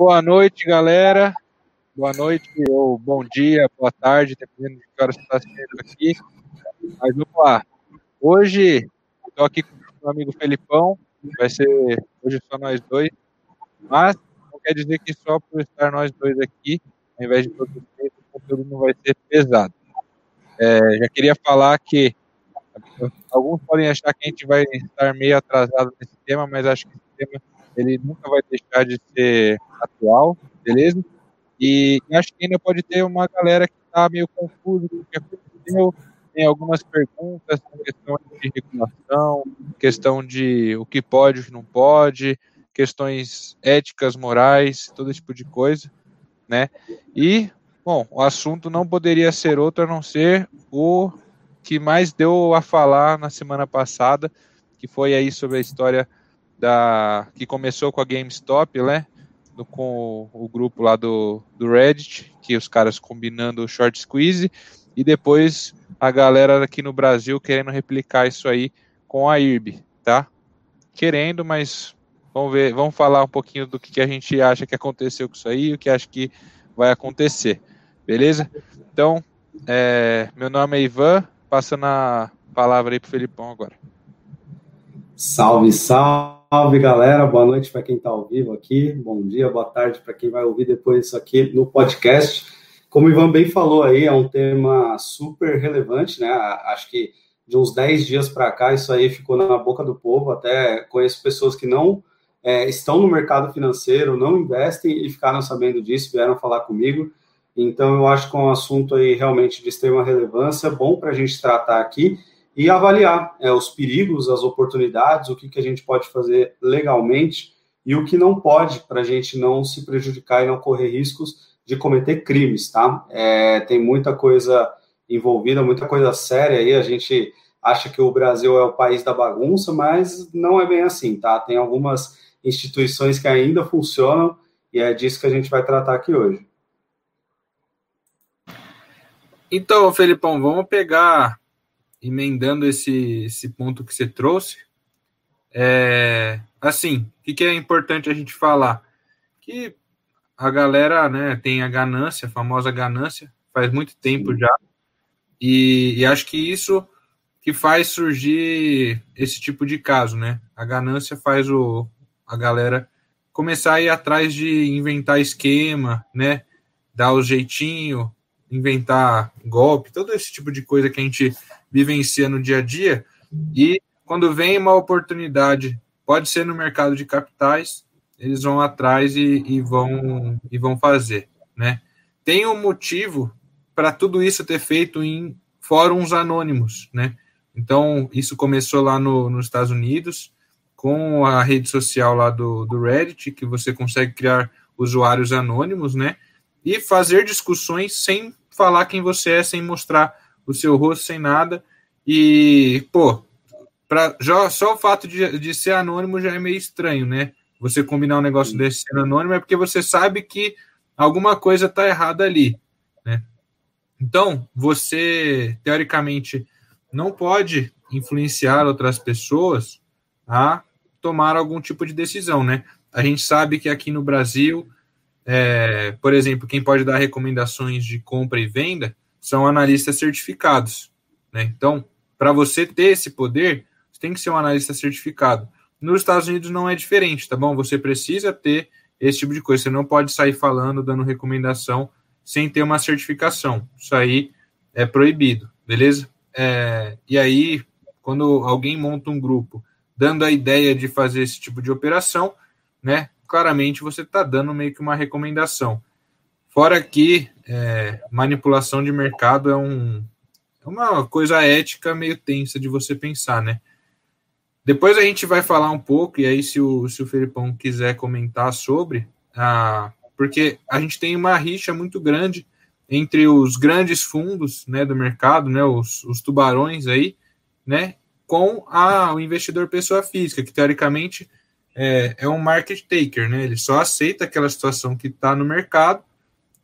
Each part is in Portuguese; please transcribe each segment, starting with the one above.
Boa noite, galera. Boa noite, ou bom dia, boa tarde, dependendo de que hora você está assistindo aqui. Mas vamos lá. Hoje, estou aqui com o meu amigo Felipão. Vai ser hoje só nós dois. Mas não quer dizer que só por estar nós dois aqui, ao invés de vocês, o conteúdo não vai ser pesado. É, já queria falar que alguns podem achar que a gente vai estar meio atrasado nesse tema, mas acho que esse tema ele nunca vai deixar de ser atual, beleza? E acho que ainda pode ter uma galera que está meio confusa com o que aconteceu, tem algumas perguntas, questão de regulação, questão de o que pode, o que não pode, questões éticas, morais, todo tipo de coisa, né? E, bom, o assunto não poderia ser outro a não ser o que mais deu a falar na semana passada, que foi aí sobre a história da que começou com a GameStop, né? Do, com o, o grupo lá do, do Reddit, que os caras combinando o short squeeze, e depois a galera aqui no Brasil querendo replicar isso aí com a IRB, tá? Querendo, mas vamos ver, vamos falar um pouquinho do que, que a gente acha que aconteceu com isso aí, o que acha que vai acontecer, beleza? Então, é, meu nome é Ivan, passando a palavra aí pro Felipão agora. Salve, salve, galera. Boa noite para quem está ao vivo aqui. Bom dia, boa tarde para quem vai ouvir depois isso aqui no podcast. Como o Ivan bem falou aí, é um tema super relevante, né? Acho que de uns 10 dias para cá, isso aí ficou na boca do povo. Até conheço pessoas que não é, estão no mercado financeiro, não investem e ficaram sabendo disso, vieram falar comigo. Então, eu acho que é um assunto aí realmente de extrema relevância, bom para a gente tratar aqui e avaliar é, os perigos, as oportunidades, o que, que a gente pode fazer legalmente e o que não pode para a gente não se prejudicar e não correr riscos de cometer crimes, tá? É, tem muita coisa envolvida, muita coisa séria aí. A gente acha que o Brasil é o país da bagunça, mas não é bem assim, tá? Tem algumas instituições que ainda funcionam e é disso que a gente vai tratar aqui hoje. Então, Felipão, vamos pegar, emendando esse, esse ponto que você trouxe. É, assim, o que, que é importante a gente falar? Que a galera né, tem a ganância, a famosa ganância, faz muito tempo já. E, e, acho que isso que faz surgir esse tipo de caso, né? A ganância faz o, a galera começar a ir atrás de inventar esquema, né? Dar o jeitinho, inventar golpe, todo esse tipo de coisa que a gente vivencia no dia a dia. E quando vem uma oportunidade, pode ser no mercado de capitais, eles vão atrás e, e vão e vão fazer, né? Tem um motivo para tudo isso ter feito em fóruns anônimos, né? Então isso começou lá no, nos Estados Unidos com a rede social lá do, do Reddit, que você consegue criar usuários anônimos, né? E fazer discussões sem falar quem você é, sem mostrar o seu rosto, sem nada. E, pô, pra, já, só o fato de, de ser anônimo já é meio estranho, né? Você combinar um negócio desse sendo anônimo é porque você sabe que alguma coisa está errada ali, né? Então, você, teoricamente, não pode influenciar outras pessoas a tomar algum tipo de decisão, né? A gente sabe que aqui no Brasil é, por exemplo, quem pode dar recomendações de compra e venda são analistas certificados. Né? Então, para você ter esse poder, você tem que ser um analista certificado. Nos Estados Unidos não é diferente, tá bom? Você precisa ter esse tipo de coisa. Você não pode sair falando, dando recomendação sem ter uma certificação. Isso aí é proibido, beleza? É, e aí, quando alguém monta um grupo dando a ideia de fazer esse tipo de operação, né? claramente você está dando meio que uma recomendação. Fora que é, manipulação de mercado é, um, é uma coisa ética meio tensa de você pensar, né? Depois a gente vai falar um pouco, e aí se o, se o Felipão quiser comentar sobre, porque a gente tem uma rixa muito grande entre os grandes fundos né, do mercado, né, os, os tubarões aí, né, com a, o investidor pessoa física, que teoricamente é, é um market taker, né? Ele só aceita aquela situação que está no mercado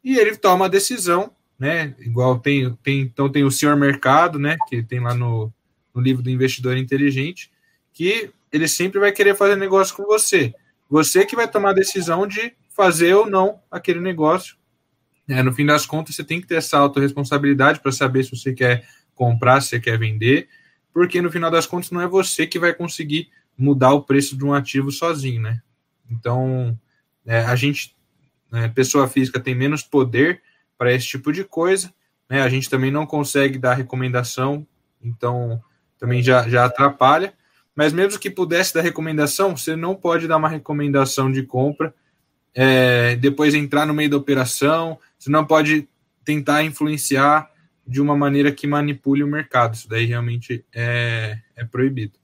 e ele toma a decisão, né? Igual tem, tem então tem o senhor mercado, né? Que tem lá no, no livro do investidor inteligente, que ele sempre vai querer fazer negócio com você. Você que vai tomar a decisão de fazer ou não aquele negócio. É, no fim das contas, você tem que ter essa autorresponsabilidade para saber se você quer comprar, se você quer vender, porque no final das contas não é você que vai conseguir mudar o preço de um ativo sozinho, né? Então, é, a gente, né, pessoa física, tem menos poder para esse tipo de coisa, né? A gente também não consegue dar recomendação, então também já, já atrapalha. Mas mesmo que pudesse dar recomendação, você não pode dar uma recomendação de compra, é, depois entrar no meio da operação, você não pode tentar influenciar de uma maneira que manipule o mercado. Isso daí realmente é, é proibido.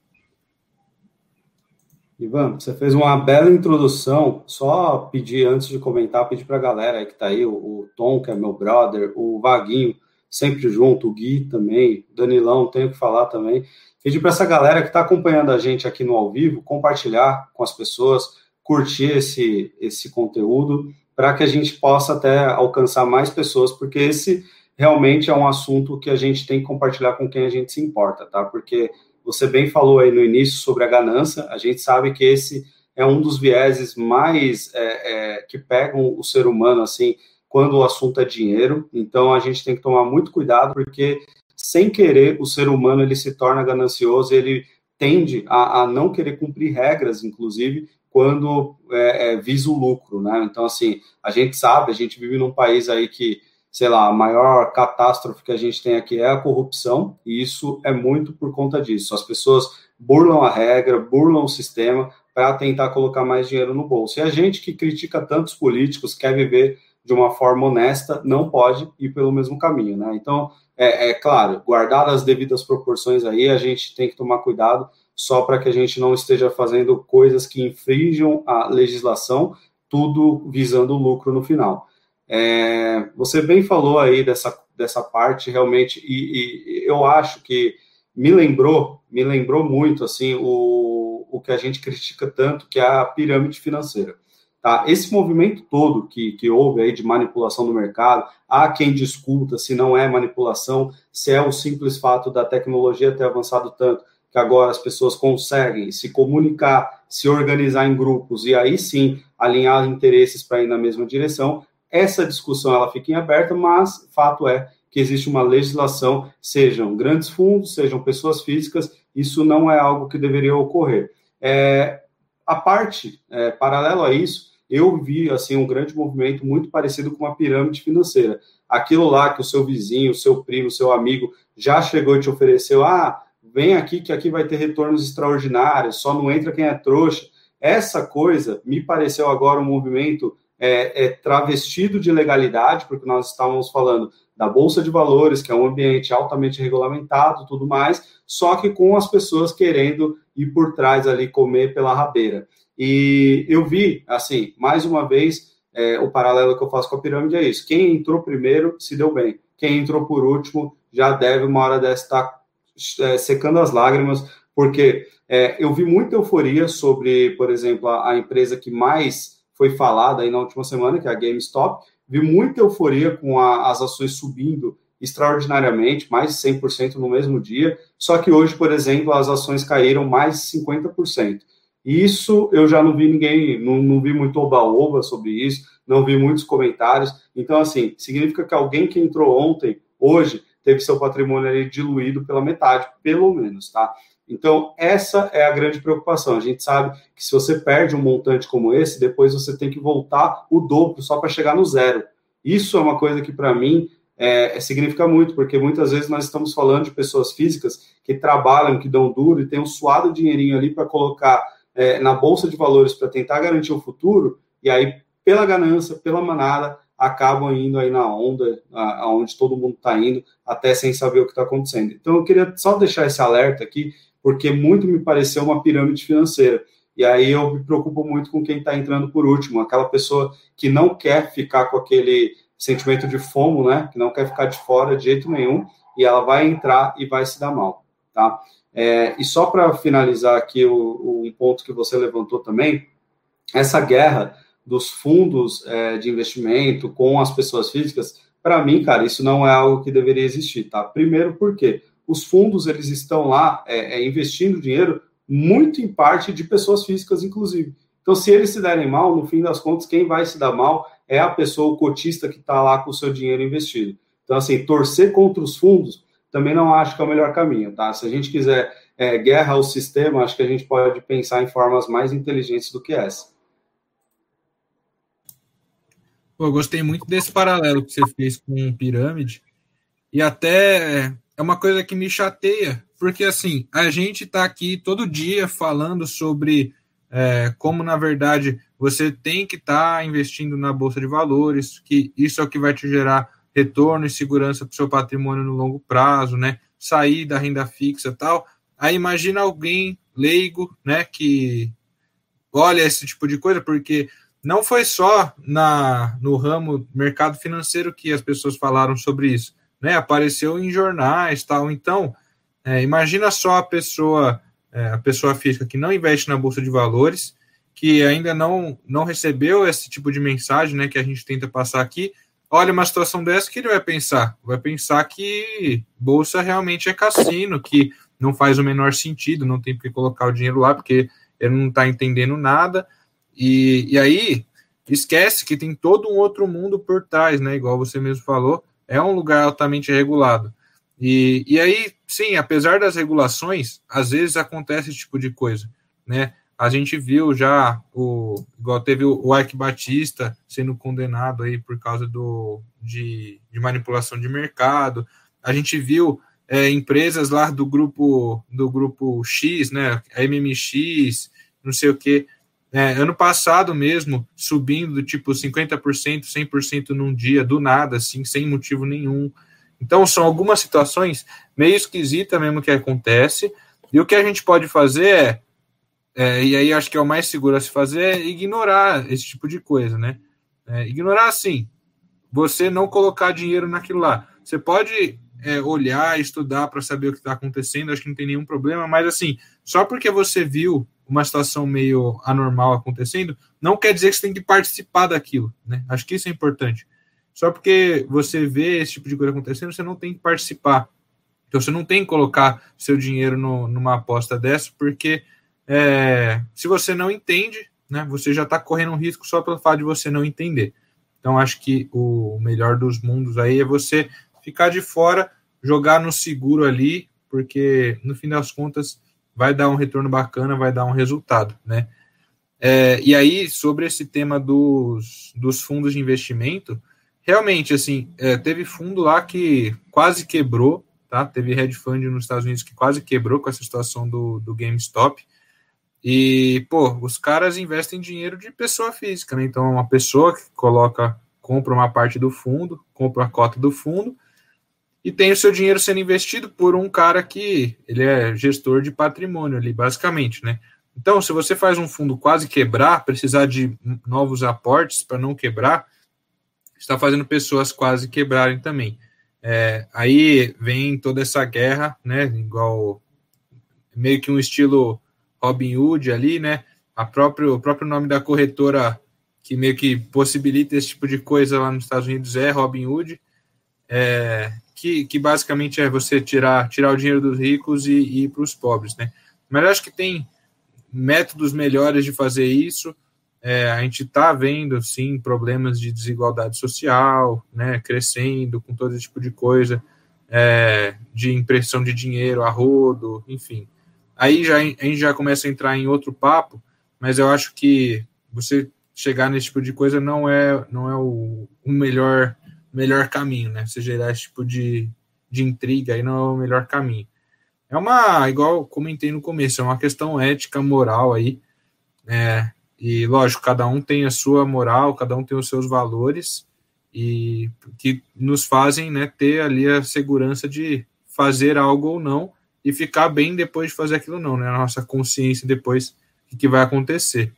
Ivan, você fez uma bela introdução. Só pedir, antes de comentar, pedir para a galera que está aí, o, o, Tom, que é meu brother, o Vaguinho, sempre junto, o Gui também, Danilão, tenho que falar também. Pedir para essa galera que está acompanhando a gente aqui no ao vivo, compartilhar com as pessoas, curtir esse, esse conteúdo, para que a gente possa até alcançar mais pessoas, porque esse realmente é um assunto que a gente tem que compartilhar com quem a gente se importa, tá? Porque você bem falou aí no início sobre a ganância, a gente sabe que esse é um dos vieses mais é, é, que pegam o ser humano, assim, quando o assunto é dinheiro. Então, a gente tem que tomar muito cuidado, porque, sem querer, o ser humano ele se torna ganancioso, ele tende a, a não querer cumprir regras, inclusive, quando é, é, visa o lucro, né? Então, assim, a gente sabe, a gente vive num país aí que sei lá, a maior catástrofe que a gente tem aqui é a corrupção, e isso é muito por conta disso. As pessoas burlam a regra, burlam o sistema para tentar colocar mais dinheiro no bolso. E a gente que critica tantos políticos, quer viver de uma forma honesta, não pode ir pelo mesmo caminho, né? Então, é, é claro, guardar as devidas proporções aí, a gente tem que tomar cuidado só para que a gente não esteja fazendo coisas que infringam a legislação, tudo visando o lucro no final. É, você bem falou aí dessa, dessa parte realmente, e, e, eu acho que me lembrou, me lembrou muito assim o, o que a gente critica tanto, que é a pirâmide financeira. Tá? Esse movimento todo que, que houve aí de manipulação do mercado, há quem discuta se não é manipulação, se é o simples fato da tecnologia ter avançado tanto que agora as pessoas conseguem se comunicar, se organizar em grupos e aí sim alinhar interesses para ir na mesma direção, essa discussão ela fica em aberto, mas fato é que existe uma legislação, sejam grandes fundos, sejam pessoas físicas, isso não é algo que deveria ocorrer. É, a parte, é, paralelo a isso, eu vi assim um grande movimento muito parecido com uma pirâmide financeira. Aquilo lá que o seu vizinho, o seu primo, o seu amigo já chegou e te ofereceu, ah, vem aqui que aqui vai ter retornos extraordinários, só não entra quem é trouxa. Essa coisa me pareceu agora um movimento é, é, travestido de legalidade, porque nós estávamos falando da Bolsa de Valores, que é um ambiente altamente regulamentado, tudo mais, só que com as pessoas querendo ir por trás ali, comer pela rabeira. E eu vi, assim, mais uma vez, é, o paralelo que eu faço com a pirâmide é isso. Quem entrou primeiro se deu bem. Quem entrou por último já deve, uma hora dessa, estar tá, é, secando as lágrimas, porque é, eu vi muita euforia sobre, por exemplo, a, a empresa que mais foi falada aí na última semana, que é a GameStop, vi muita euforia com a, as ações subindo extraordinariamente, mais de 100% no mesmo dia, só que hoje, por exemplo, as ações caíram mais de 50%. Isso eu já não vi ninguém, não, não vi muito oba-oba sobre isso, não vi muitos comentários. Então, assim, significa que alguém que entrou ontem, hoje, teve seu patrimônio ali diluído pela metade, pelo menos, tá? Então, essa é a grande preocupação. A gente sabe que se você perde um montante como esse, depois você tem que voltar o dobro só para chegar no zero. Isso é uma coisa que, para mim, é, significa muito, porque muitas vezes nós estamos falando de pessoas físicas que trabalham, que dão duro e tem um suado dinheirinho ali para colocar é, na bolsa de valores para tentar garantir o futuro, e aí, pela ganância, pela manada, acabam indo aí na onda, aonde todo mundo está indo, até sem saber o que está acontecendo. Então, eu queria só deixar esse alerta aqui, porque muito me pareceu uma pirâmide financeira. E aí eu me preocupo muito com quem está entrando por último, aquela pessoa que não quer ficar com aquele sentimento de fomo, né? Que não quer ficar de fora de jeito nenhum, e ela vai entrar e vai se dar mal, tá? É, e só para finalizar aqui o, o, um ponto que você levantou também, essa guerra dos fundos é, de investimento com as pessoas físicas, para mim, cara, isso não é algo que deveria existir, tá? Primeiro, porque os fundos eles estão lá é, é, investindo dinheiro muito em parte de pessoas físicas, inclusive. Então, se eles se derem mal, no fim das contas, quem vai se dar mal é a pessoa, o cotista que está lá com o seu dinheiro investido. Então, assim, torcer contra os fundos também não acho que é o melhor caminho, tá? Se a gente quiser é, guerra ao sistema, acho que a gente pode pensar em formas mais inteligentes do que essa. Pô, eu gostei muito desse paralelo que você fez com pirâmide. E até é uma coisa que me chateia, porque assim, a gente está aqui todo dia falando sobre é, como, na verdade, você tem que estar tá investindo na Bolsa de Valores, que isso é o que vai te gerar retorno e segurança para o seu patrimônio no longo prazo, né? Sair da renda fixa e tal. Aí imagina alguém leigo, né, que olha esse tipo de coisa, porque não foi só na no ramo mercado financeiro que as pessoas falaram sobre isso, né? Apareceu em jornais, tal. Então, é, imagina só a pessoa, é, a pessoa física que não investe na bolsa de valores, que ainda não não recebeu esse tipo de mensagem, né, que a gente tenta passar aqui. Olha uma situação dessa que ele vai pensar, vai pensar que bolsa realmente é cassino, que não faz o menor sentido, não tem por que colocar o dinheiro lá, porque ele não está entendendo nada. E, e aí, esquece que tem todo um outro mundo por trás, né? Igual você mesmo falou, é um lugar altamente regulado. E, e aí, sim, apesar das regulações, às vezes acontece esse tipo de coisa, né? A gente viu já o igual teve o Ike Batista sendo condenado aí por causa do, de, de manipulação de mercado. A gente viu é, empresas lá do grupo do grupo X, né? A MMX, não sei o que, é, ano passado mesmo, subindo do tipo 50%, 100% num dia, do nada, assim, sem motivo nenhum. Então, são algumas situações meio esquisitas mesmo que acontece. E o que a gente pode fazer é, é, e aí acho que é o mais seguro a se fazer, é ignorar esse tipo de coisa, né? É, ignorar, assim, você não colocar dinheiro naquilo lá. Você pode é, olhar, estudar para saber o que está acontecendo, acho que não tem nenhum problema, mas assim, só porque você viu uma situação meio anormal acontecendo, não quer dizer que você tem que participar daquilo, né? Acho que isso é importante. Só porque você vê esse tipo de coisa acontecendo, você não tem que participar. Então você não tem que colocar seu dinheiro no, numa aposta dessa, porque é, se você não entende, né, você já está correndo um risco só pelo fato de você não entender. Então acho que o melhor dos mundos aí é você ficar de fora, jogar no seguro ali, porque no fim das contas vai dar um retorno bacana, vai dar um resultado, né? É, e aí, sobre esse tema dos, dos fundos de investimento, realmente, assim, é, teve fundo lá que quase quebrou, tá? Teve hedge fund nos Estados Unidos que quase quebrou com essa situação do, do GameStop. E, pô, os caras investem dinheiro de pessoa física, né? Então, uma pessoa que coloca, compra uma parte do fundo, compra a cota do fundo, e tem o seu dinheiro sendo investido por um cara que ele é gestor de patrimônio ali, basicamente, né? Então, se você faz um fundo quase quebrar, precisar de novos aportes para não quebrar, está fazendo pessoas quase quebrarem também. É, aí vem toda essa guerra, né? Igual meio que um estilo Robin Hood ali, né? A próprio, o próprio nome da corretora que meio que possibilita esse tipo de coisa lá nos Estados Unidos é Robin Hood. É, que, que basicamente é você tirar, tirar o dinheiro dos ricos e, e ir para os pobres, né? Mas acho que tem métodos melhores de fazer isso. É, a gente está vendo, sim, problemas de desigualdade social, né, crescendo com todo tipo de coisa, é, de impressão de dinheiro a rodo, enfim. Aí já, a gente já começa a entrar em outro papo, mas eu acho que você chegar nesse tipo de coisa não é, não é o, o melhor melhor caminho, né? Você gerar esse tipo de, de intriga aí não é o melhor caminho. É uma, igual comentei no começo, é uma questão ética, moral aí, né? E lógico, cada um tem a sua moral, cada um tem os seus valores e que nos fazem, né, ter ali a segurança de fazer algo ou não e ficar bem depois de fazer aquilo não, né? A nossa consciência depois o que vai acontecer.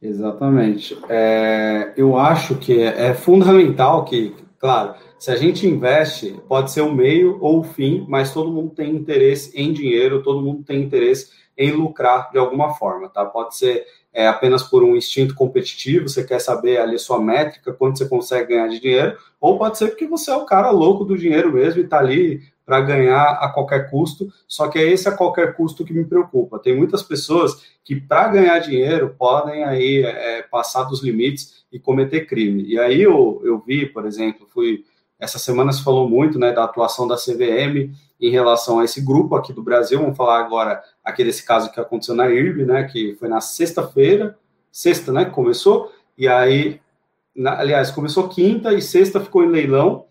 Exatamente. É, eu acho que é, é fundamental que, claro, se a gente investe, pode ser o meio ou o fim, mas todo mundo tem interesse em dinheiro, todo mundo tem interesse em lucrar de alguma forma, tá? Pode ser é, apenas por um instinto competitivo, você quer saber ali sua métrica, quanto você consegue ganhar de dinheiro, ou pode ser porque você é o cara louco do dinheiro mesmo e tá ali para ganhar a qualquer custo, só que é esse a qualquer custo que me preocupa. Tem muitas pessoas que, para ganhar dinheiro, podem aí é, passar dos limites e cometer crime. E aí eu, eu vi, por exemplo, fui essa semana se falou muito né, da atuação da CVM em relação a esse grupo aqui do Brasil. Vamos falar agora aqui desse caso que aconteceu na IRB, né, que foi na sexta-feira, sexta, né, que começou, e aí, na, aliás, começou quinta e sexta ficou em leilão.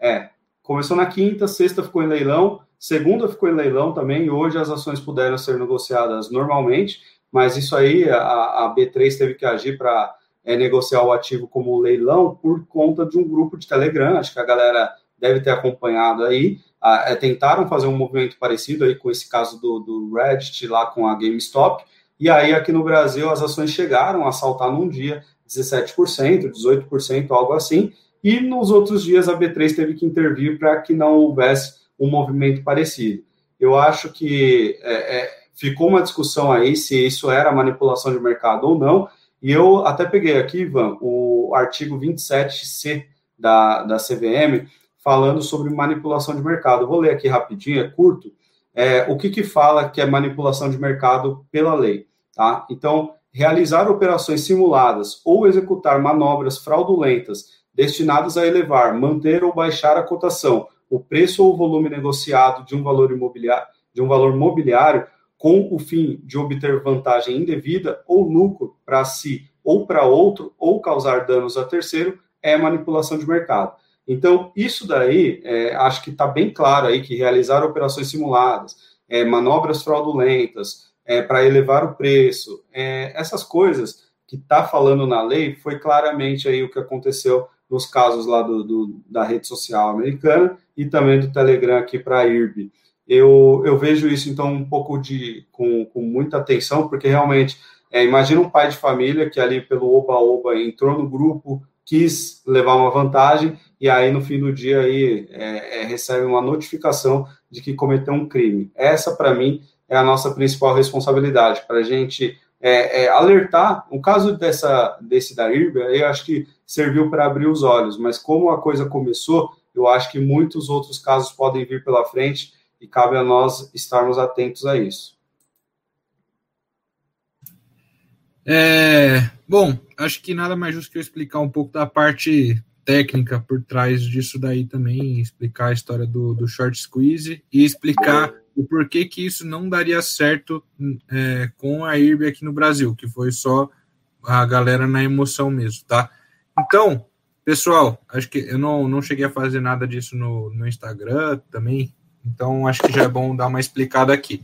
É, começou na quinta, sexta ficou em leilão, segunda ficou em leilão também, e hoje as ações puderam ser negociadas normalmente, mas isso aí a, a B3 teve que agir para é, negociar o ativo como leilão por conta de um grupo de Telegram, acho que a galera deve ter acompanhado aí, é, tentaram fazer um movimento parecido aí com esse caso do, do Reddit lá com a GameStop, e aí aqui no Brasil as ações chegaram a saltar num dia 17%, 18%, algo assim, e nos outros dias a B3 teve que intervir para que não houvesse um movimento parecido. Eu acho que é, é, ficou uma discussão aí se isso era manipulação de mercado ou não, e eu até peguei aqui, Ivan, o artigo 27C da, da CVM, falando sobre manipulação de mercado. vou ler aqui rapidinho, é curto. É, o que, que fala que é manipulação de mercado pela lei? Tá? Então, realizar operações simuladas ou executar manobras fraudulentas destinadas a elevar, manter ou baixar a cotação, o preço ou o volume negociado de um valor imobiliário, de um valor mobiliário com o fim de obter vantagem indevida ou lucro para si ou para outro, ou causar danos a terceiro, é manipulação de mercado. Então, isso daí, é, acho que está bem claro aí que realizar operações simuladas, é, manobras fraudulentas, é, para elevar o preço, é, essas coisas que está falando na lei, foi claramente aí o que aconteceu nos casos lá do, do da rede social americana e também do Telegram aqui para a IRB eu, eu vejo isso, então, um pouco de com, com muita atenção, porque realmente, é, imagina um pai de família que ali pelo oba-oba entrou no grupo, quis levar uma vantagem, e aí no fim do dia aí é, é, recebe uma notificação de que cometeu um crime. Essa, para mim, é a nossa principal responsabilidade, para a gente é, é, alertar. O caso dessa, desse da IRB, eu acho que serviu para abrir os olhos, mas como a coisa começou, eu acho que muitos outros casos podem vir pela frente, e cabe a nós estarmos atentos a isso. É, bom, acho que nada mais justo que eu explicar um pouco da parte técnica por trás disso daí também, explicar a história do, do short squeeze e explicar o porquê que isso não daria certo é, com a IRB aqui no Brasil, que foi só a galera na emoção mesmo, tá? Então, pessoal, acho que eu não, não cheguei a fazer nada disso no, no Instagram também, então, acho que já é bom dar uma explicada aqui.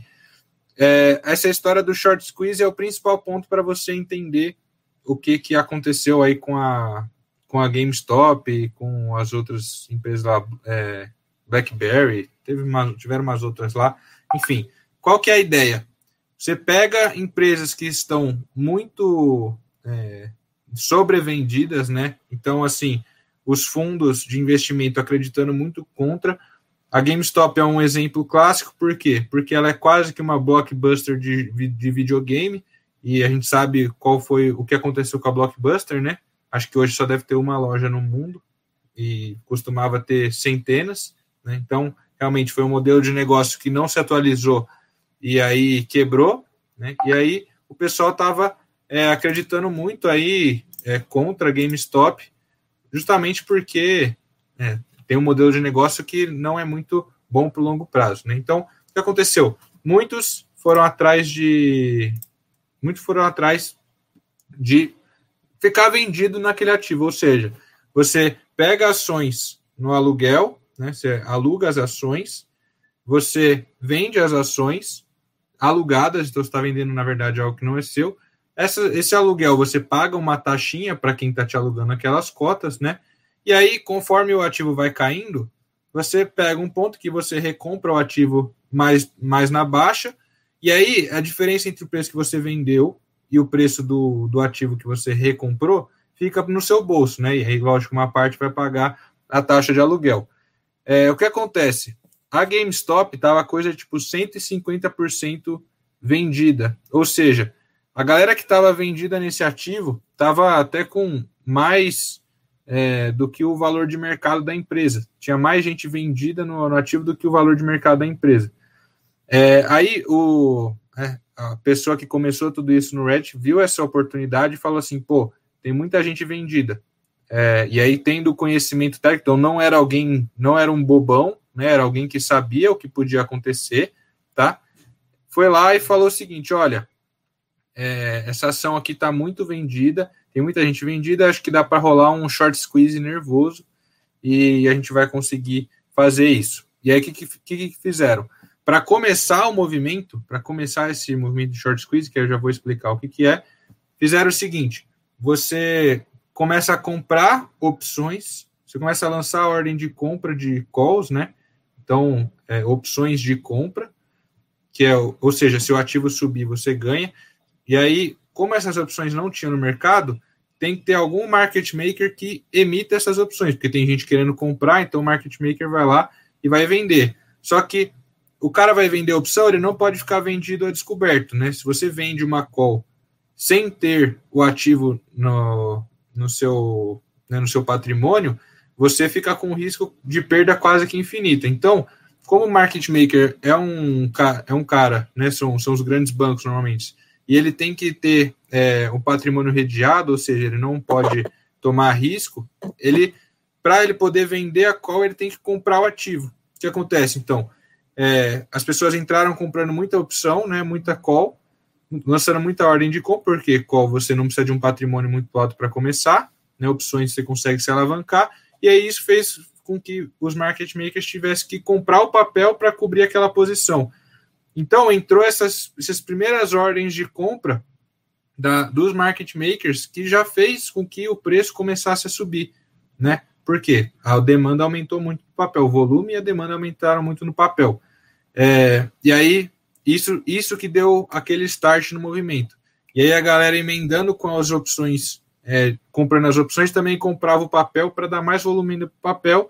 É, essa história do short squeeze é o principal ponto para você entender o que, que aconteceu aí com a, com a GameStop e com as outras empresas lá, é, BlackBerry, teve uma, tiveram umas outras lá. Enfim, qual que é a ideia? Você pega empresas que estão muito é, sobrevendidas, né? Então, assim, os fundos de investimento acreditando muito contra, a GameStop é um exemplo clássico, por quê? Porque ela é quase que uma blockbuster de, de videogame, e a gente sabe qual foi o que aconteceu com a Blockbuster, né? Acho que hoje só deve ter uma loja no mundo, e costumava ter centenas, né? Então, realmente foi um modelo de negócio que não se atualizou e aí quebrou, né? E aí o pessoal estava é, acreditando muito aí é, contra a GameStop, justamente porque é, tem um modelo de negócio que não é muito bom para o longo prazo. Né? Então, o que aconteceu? Muitos foram atrás de. Muitos foram atrás de ficar vendido naquele ativo, ou seja, você pega ações no aluguel, né? Você aluga as ações, você vende as ações alugadas, então você está vendendo, na verdade, algo que não é seu. Essa, esse aluguel você paga uma taxinha para quem está te alugando aquelas cotas, né? E aí, conforme o ativo vai caindo, você pega um ponto que você recompra o ativo mais, mais na baixa, e aí a diferença entre o preço que você vendeu e o preço do, do ativo que você recomprou fica no seu bolso, né? E aí, lógico, uma parte vai pagar a taxa de aluguel. É, o que acontece? A GameStop estava coisa tipo 150% vendida, ou seja, a galera que estava vendida nesse ativo estava até com mais é, do que o valor de mercado da empresa. Tinha mais gente vendida no, no ativo do que o valor de mercado da empresa. É, aí o, é, a pessoa que começou tudo isso no Reddit viu essa oportunidade e falou assim: pô, tem muita gente vendida. É, e aí, tendo conhecimento técnico, então não era alguém, não era um bobão, né, era alguém que sabia o que podia acontecer, tá? Foi lá e falou o seguinte: olha, é, essa ação aqui está muito vendida, tem muita gente vendida, acho que dá para rolar um short squeeze nervoso e a gente vai conseguir fazer isso. E aí, o que, que, que fizeram? Para começar o movimento, para começar esse movimento de short squeeze, que eu já vou explicar o que, que é, fizeram o seguinte: você começa a comprar opções, você começa a lançar a ordem de compra de calls, né? Então, é, opções de compra, que é, ou seja, se o ativo subir, você ganha. E aí, como essas opções não tinham no mercado, tem que ter algum market maker que emita essas opções, porque tem gente querendo comprar, então o market maker vai lá e vai vender. Só que o cara vai vender a opção, ele não pode ficar vendido a descoberto, né? Se você vende uma call sem ter o ativo no, no seu, né, no seu patrimônio, você fica com risco de perda quase que infinita. Então, como o market maker é um, é um cara, né, são, são os grandes bancos normalmente, e ele tem que ter é, um patrimônio redeado, ou seja, ele não pode tomar risco, ele para ele poder vender a call, ele tem que comprar o ativo. O que acontece, então? É, as pessoas entraram comprando muita opção, né, muita call, lançando muita ordem de compra, porque qual você não precisa de um patrimônio muito alto para começar, né, opções você consegue se alavancar, e aí isso fez com que os market makers tivessem que comprar o papel para cobrir aquela posição. Então entrou essas, essas primeiras ordens de compra da, dos market makers que já fez com que o preço começasse a subir, né? Por quê? A demanda aumentou muito no papel, o volume e a demanda aumentaram muito no papel. É, e aí isso, isso que deu aquele start no movimento. E aí a galera emendando com as opções, é, comprando as opções, também comprava o papel para dar mais volume no papel.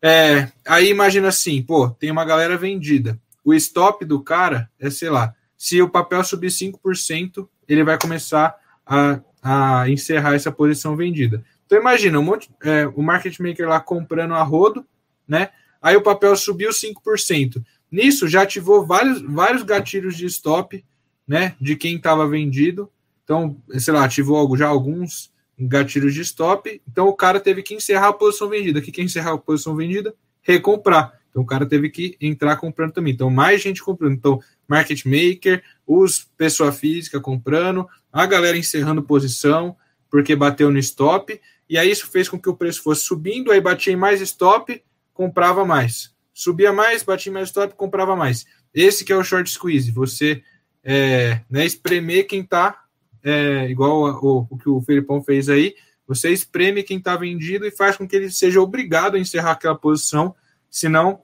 É, aí imagina assim, pô, tem uma galera vendida. O stop do cara é, sei lá, se o papel subir 5%, ele vai começar a, a encerrar essa posição vendida. Então imagina, um monte, é, o market maker lá comprando a rodo, né? Aí o papel subiu 5%. Nisso já ativou vários, vários gatilhos de stop, né? De quem estava vendido. Então, sei lá, ativou já alguns gatilhos de stop. Então o cara teve que encerrar a posição vendida. O que quer encerrar a posição vendida? Recomprar. Então o cara teve que entrar comprando também. Então, mais gente comprando. Então, market maker, os pessoa física comprando, a galera encerrando posição, porque bateu no stop. E aí isso fez com que o preço fosse subindo, aí batia em mais stop, comprava mais subia mais, batia mais stop, comprava mais. Esse que é o short squeeze, você é, né, espremer quem está, é, igual o, o, que o Felipão fez aí, você espreme quem está vendido e faz com que ele seja obrigado a encerrar aquela posição, senão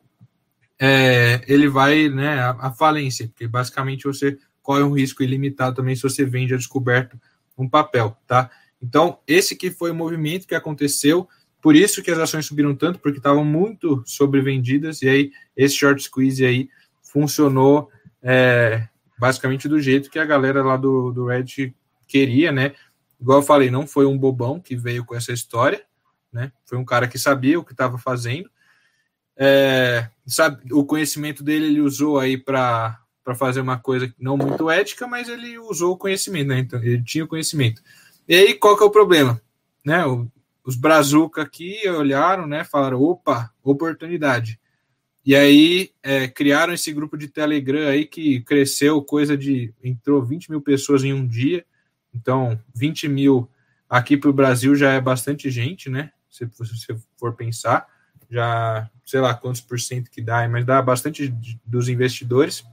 é, ele vai né, à, falência, porque basicamente você corre um risco ilimitado também se você vende a descoberto um papel, tá? Então, esse que foi o movimento que aconteceu, por isso que as ações subiram tanto, porque estavam muito sobrevendidas, e aí esse short squeeze aí funcionou é, basicamente do jeito que a galera lá do, do Reddit queria, né? Igual eu falei, não foi um bobão que veio com essa história, né? Foi um cara que sabia o que estava fazendo. É, sabe, o conhecimento dele ele usou aí para fazer uma coisa não muito ética, mas ele usou o conhecimento, né? Então, ele tinha o conhecimento. E aí, qual que é o problema? Né? O, os Brazuca aqui olharam, né? Falaram, opa, oportunidade. E aí é, criaram esse grupo de Telegram aí que cresceu coisa de. entrou 20 mil pessoas em um dia. Então, 20 mil aqui para o Brasil já é bastante gente, né? Se você for pensar, já sei lá quantos por cento que dá, mas dá bastante dos investidores.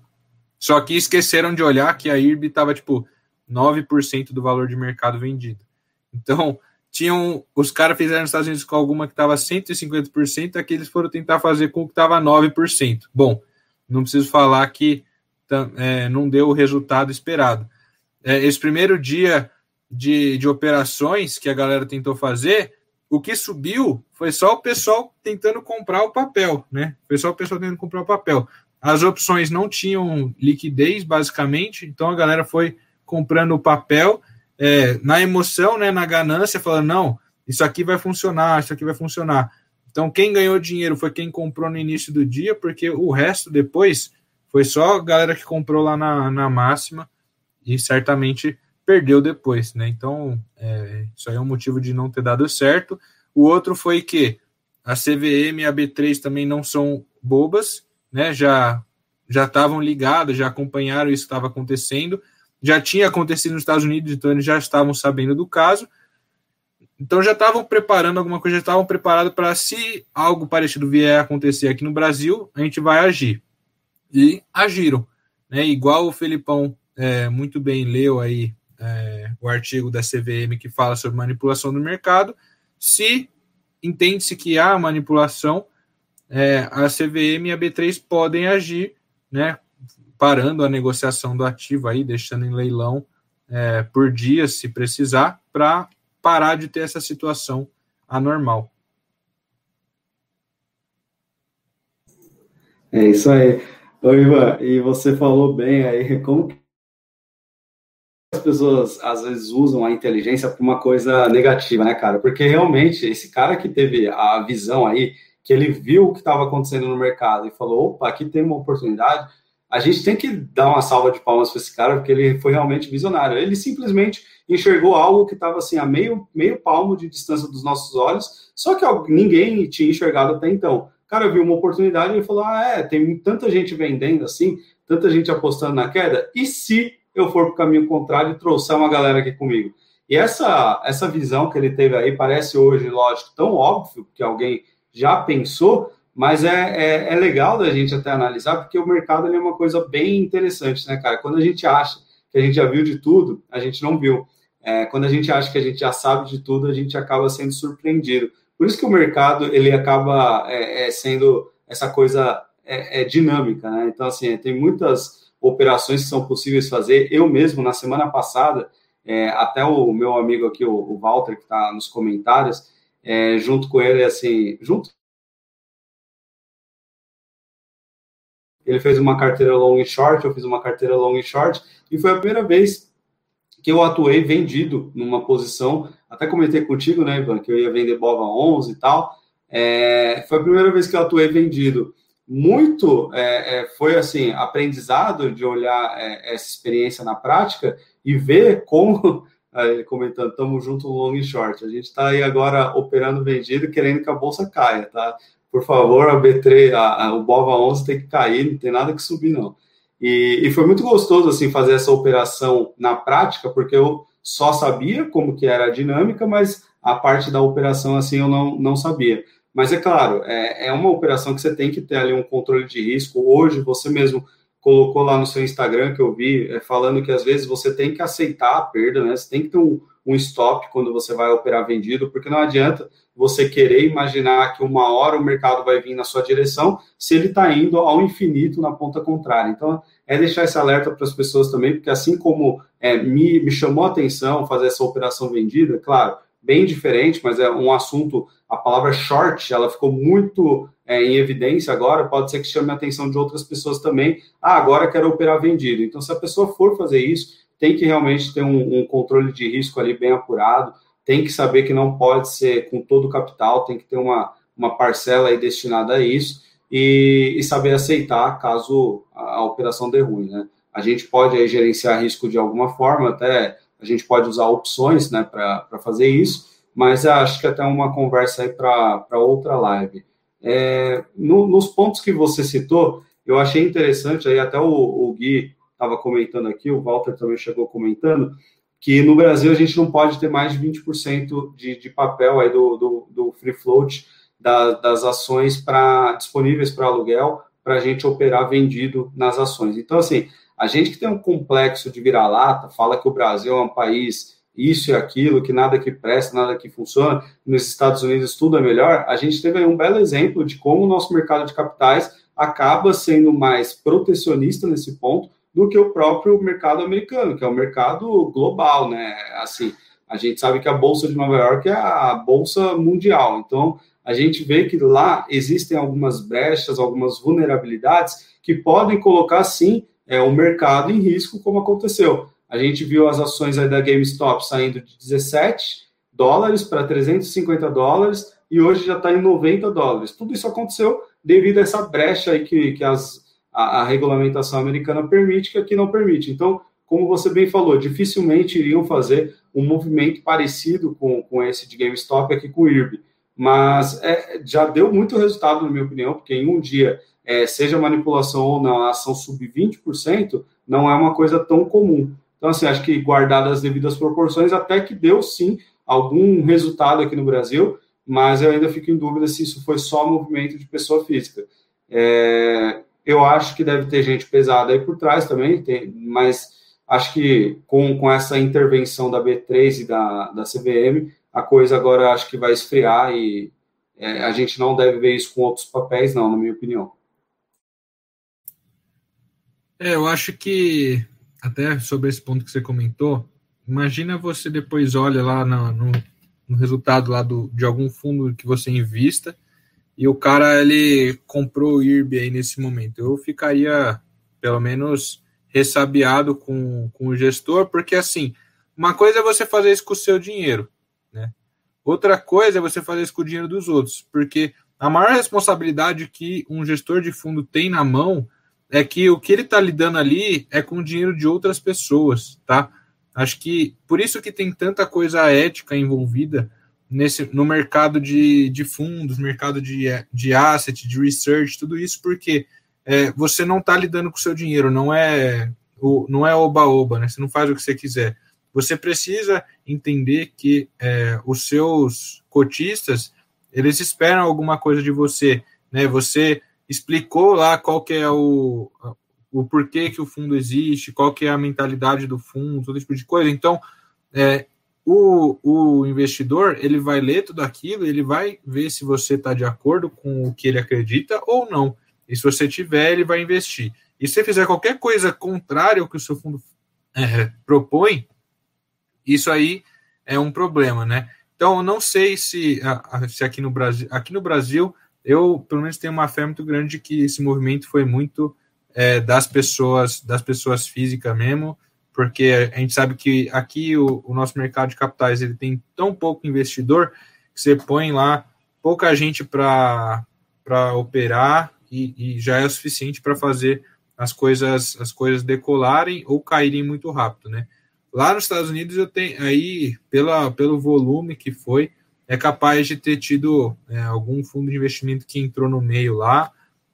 Só que esqueceram de olhar que a IRB estava tipo 9% do valor de mercado vendido. Então, tinham os caras fizeram nos Estados Unidos com alguma que estava 150%, aqui eles foram tentar fazer com que estava 9%. Bom, não preciso falar que é, não deu o resultado esperado. É, esse primeiro dia de, de operações que a galera tentou fazer, o que subiu foi só o pessoal tentando comprar o papel, né? Foi só o pessoal tentando comprar o papel. As opções não tinham liquidez, basicamente, então a galera foi comprando o papel é, na emoção, né, na ganância, falando, não, isso aqui vai funcionar, isso aqui vai funcionar. Então, quem ganhou dinheiro foi quem comprou no início do dia, porque o resto depois foi só a galera que comprou lá na, na máxima e certamente perdeu depois, né? Então, é, isso aí é um motivo de não ter dado certo. O outro foi que a CVM e a B3 também não são bobas, né? Já já estavam ligados, já acompanharam isso que estava acontecendo, já tinha acontecido nos Estados Unidos, então eles já estavam sabendo do caso. Então já estavam preparando alguma coisa, já estavam preparados para se algo parecido vier a acontecer aqui no Brasil, a gente vai agir. E agiram, né? Igual o Felipão é, muito bem leu aí o artigo da CVM que fala sobre manipulação do mercado. Se entende-se que há manipulação, é, a CVM e a B3 podem agir, né, parando a negociação do ativo aí, deixando em leilão é, por dia, se precisar, para parar de ter essa situação anormal. É isso aí. Oi, Ivan, e você falou bem aí, como as pessoas às vezes usam a inteligência para uma coisa negativa, né, cara? Porque realmente esse cara que teve a visão aí, que ele viu o que estava acontecendo no mercado e falou: opa, aqui tem uma oportunidade. A gente tem que dar uma salva de palmas para esse cara, porque ele foi realmente visionário. Ele simplesmente enxergou algo que estava assim a meio, meio palmo de distância dos nossos olhos, só que ninguém tinha enxergado até então. O cara viu uma oportunidade e falou: ah, é, tem tanta gente vendendo assim, tanta gente apostando na queda, e se eu for para o caminho contrário e trouxer uma galera aqui comigo. E essa, essa visão que ele teve aí parece hoje, lógico, tão óbvio que alguém já pensou, mas é, é, é legal da gente até analisar, porque o mercado é uma coisa bem interessante, né, cara? Quando a gente acha que a gente já viu de tudo, a gente não viu. É, quando a gente acha que a gente já sabe de tudo, a gente acaba sendo surpreendido. Por isso que o mercado ele acaba é, é sendo essa coisa é, é dinâmica, né? Então, assim, tem muitas operações que são possíveis fazer. Eu mesmo, na semana passada, é, até o meu amigo aqui, o, o Walter, que está nos comentários, é, junto com ele, assim, junto. Ele fez uma carteira long e short, eu fiz uma carteira long e short, e foi a primeira vez que eu atuei vendido numa posição. Até comentei contigo, né, Ivan, que eu ia vender BOVA 11 e tal. É, foi a primeira vez que eu atuei vendido muito é, é, foi assim aprendizado de olhar é, essa experiência na prática e ver como comentando estamos junto long e short. A gente está aí agora operando vendido querendo que a bolsa caia tá? Por favor a B3 a, a, o Bova 11 tem que cair não tem nada que subir não. E, e foi muito gostoso assim fazer essa operação na prática porque eu só sabia como que era a dinâmica mas a parte da operação assim eu não, não sabia mas é claro, é, é uma operação que você tem que ter ali um controle de risco. Hoje, você mesmo colocou lá no seu Instagram que eu vi, é, falando que às vezes você tem que aceitar a perda, né? Você tem que ter um, um stop quando você vai operar vendido, porque não adianta você querer imaginar que uma hora o mercado vai vir na sua direção se ele está indo ao infinito na ponta contrária. Então, é deixar esse alerta para as pessoas também, porque assim como é, me, me chamou a atenção fazer essa operação vendida, claro, bem diferente, mas é um assunto, a palavra short, ela ficou muito é, em evidência agora, pode ser que chame a atenção de outras pessoas também, ah, agora quero operar vendido. Então, se a pessoa for fazer isso, tem que realmente ter um, um controle de risco ali bem apurado, tem que saber que não pode ser com todo o capital, tem que ter uma, uma parcela aí destinada a isso, e, e saber aceitar caso a, a operação dê ruim, né? A gente pode aí gerenciar risco de alguma forma, até a gente pode usar opções né, para fazer isso, mas acho que até uma conversa aí para outra live. É, no, nos pontos que você citou, eu achei interessante, aí até o, o Gui estava comentando aqui, o Walter também chegou comentando, que no Brasil a gente não pode ter mais de 20% de, de papel aí do, do, do free float da, das ações pra, disponíveis para aluguel para a gente operar vendido nas ações. Então, assim, a gente que tem um complexo de vira-lata, fala que o Brasil é um país isso e aquilo, que nada que presta, nada que funciona, nos Estados Unidos tudo é melhor, a gente teve aí um belo exemplo de como o nosso mercado de capitais acaba sendo mais protecionista nesse ponto do que o próprio mercado americano, que é o mercado global, né? Assim, a gente sabe que a bolsa de Nova York é a bolsa mundial, então a gente vê que lá existem algumas brechas, algumas vulnerabilidades que podem colocar sim é, o mercado em risco, como aconteceu. A gente viu as ações da GameStop saindo de 17 dólares para 350 dólares e hoje já está em 90 dólares. Tudo isso aconteceu devido a essa brecha aí que, que as, a, a regulamentação americana permite, que aqui não permite. Então, como você bem falou, dificilmente iriam fazer um movimento parecido com, com esse de GameStop aqui com o IRB. Mas é, já deu muito resultado, na minha opinião, porque em um dia, é, seja manipulação ou não, a ação subir 20%, não é uma coisa tão comum. Então, assim, acho que guardadas as devidas proporções, até que deu sim algum resultado aqui no Brasil, mas eu ainda fico em dúvida se isso foi só movimento de pessoa física. É, eu acho que deve ter gente pesada aí por trás também, tem, mas acho que com, com essa intervenção da B3 e da, da CVM, a coisa agora acho que vai esfriar e é, a gente não deve ver isso com outros papéis, não, na minha opinião. É, eu acho que, até sobre esse ponto que você comentou, imagina você depois olha lá no, no, resultado lá do, de algum fundo que você invista e o cara ele comprou o IRB aí nesse momento. Eu ficaria, pelo menos, ressabiado com, com o gestor, porque assim, uma coisa é você fazer isso com o seu dinheiro, né? Outra coisa é você fazer isso com o dinheiro dos outros, porque a maior responsabilidade que um gestor de fundo tem na mão é que o que ele está lidando ali é com o dinheiro de outras pessoas, tá? Acho que por isso que tem tanta coisa ética envolvida nesse no mercado de, de fundos, mercado de, de asset, de research, tudo isso, porque é, você não está lidando com o seu dinheiro, não é o, não é oba-oba, né? Você não faz o que você quiser. Você precisa entender que é, os seus cotistas eles esperam alguma coisa de você, né? Você explicou lá qual que é o, o porquê que o fundo existe, qual que é a mentalidade do fundo, todo tipo de coisa. Então, é, o, o investidor ele vai ler tudo aquilo, ele vai ver se você está de acordo com o que ele acredita ou não. E se você tiver, ele vai investir. E se você fizer qualquer coisa contrária ao que o seu fundo é, propõe, isso aí é um problema, né? Então, eu não sei se, se aqui no Brasil, aqui no Brasil, eu pelo menos tenho uma fé muito grande de que esse movimento foi muito é, das pessoas, das pessoas físicas mesmo, porque a gente sabe que aqui o, o nosso mercado de capitais ele tem tão pouco investidor que você põe lá pouca gente para operar e, e já é o suficiente para fazer as coisas as coisas decolarem ou caírem muito rápido, né? Lá nos Estados Unidos eu tenho aí pela, pelo volume que foi é capaz de ter tido é, algum fundo de investimento que entrou no meio lá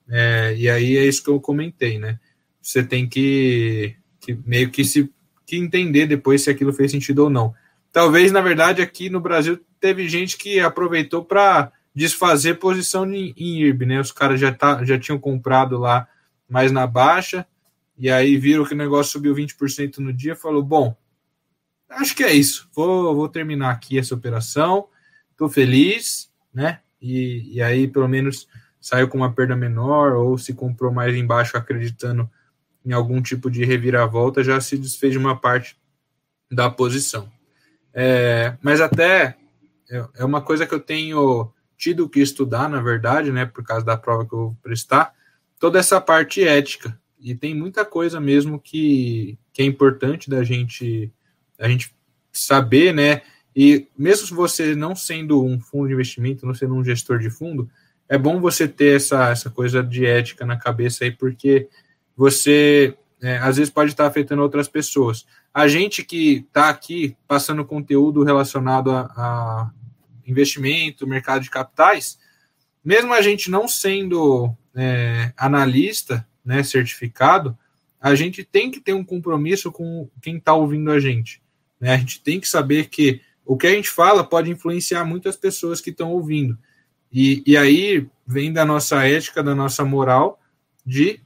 é, e aí é isso que eu comentei, né? Você tem que, que meio que se que entender depois se aquilo fez sentido ou não. Talvez na verdade aqui no Brasil teve gente que aproveitou para desfazer posição em, em IRB, né? Os caras já, tá, já tinham comprado lá mais na baixa, e aí viram que o negócio subiu 20% no dia, falou, bom, acho que é isso, vou, vou terminar aqui essa operação, tô feliz, né? E, e aí pelo menos saiu com uma perda menor, ou se comprou mais embaixo acreditando em algum tipo de reviravolta, já se desfez de uma parte da posição. É, mas até é, é uma coisa que eu tenho tido que estudar, na verdade, né, por causa da prova que eu vou prestar, toda essa parte ética. E tem muita coisa mesmo que, que é importante da gente, da gente saber, né? E mesmo você não sendo um fundo de investimento, não sendo um gestor de fundo, é bom você ter essa, essa coisa de ética na cabeça aí, porque você é, às vezes pode estar afetando outras pessoas. A gente que está aqui passando conteúdo relacionado a, a investimento, mercado de capitais, mesmo a gente não sendo é, analista, né, certificado, a gente tem que ter um compromisso com quem está ouvindo a gente. Né? A gente tem que saber que o que a gente fala pode influenciar muitas pessoas que estão ouvindo. E, e aí vem da nossa ética, da nossa moral, de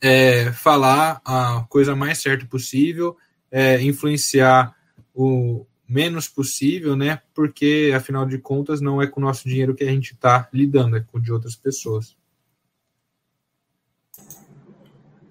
é, falar a coisa mais certa possível, é, influenciar o, menos possível, né? Porque afinal de contas não é com o nosso dinheiro que a gente está lidando, é com o de outras pessoas.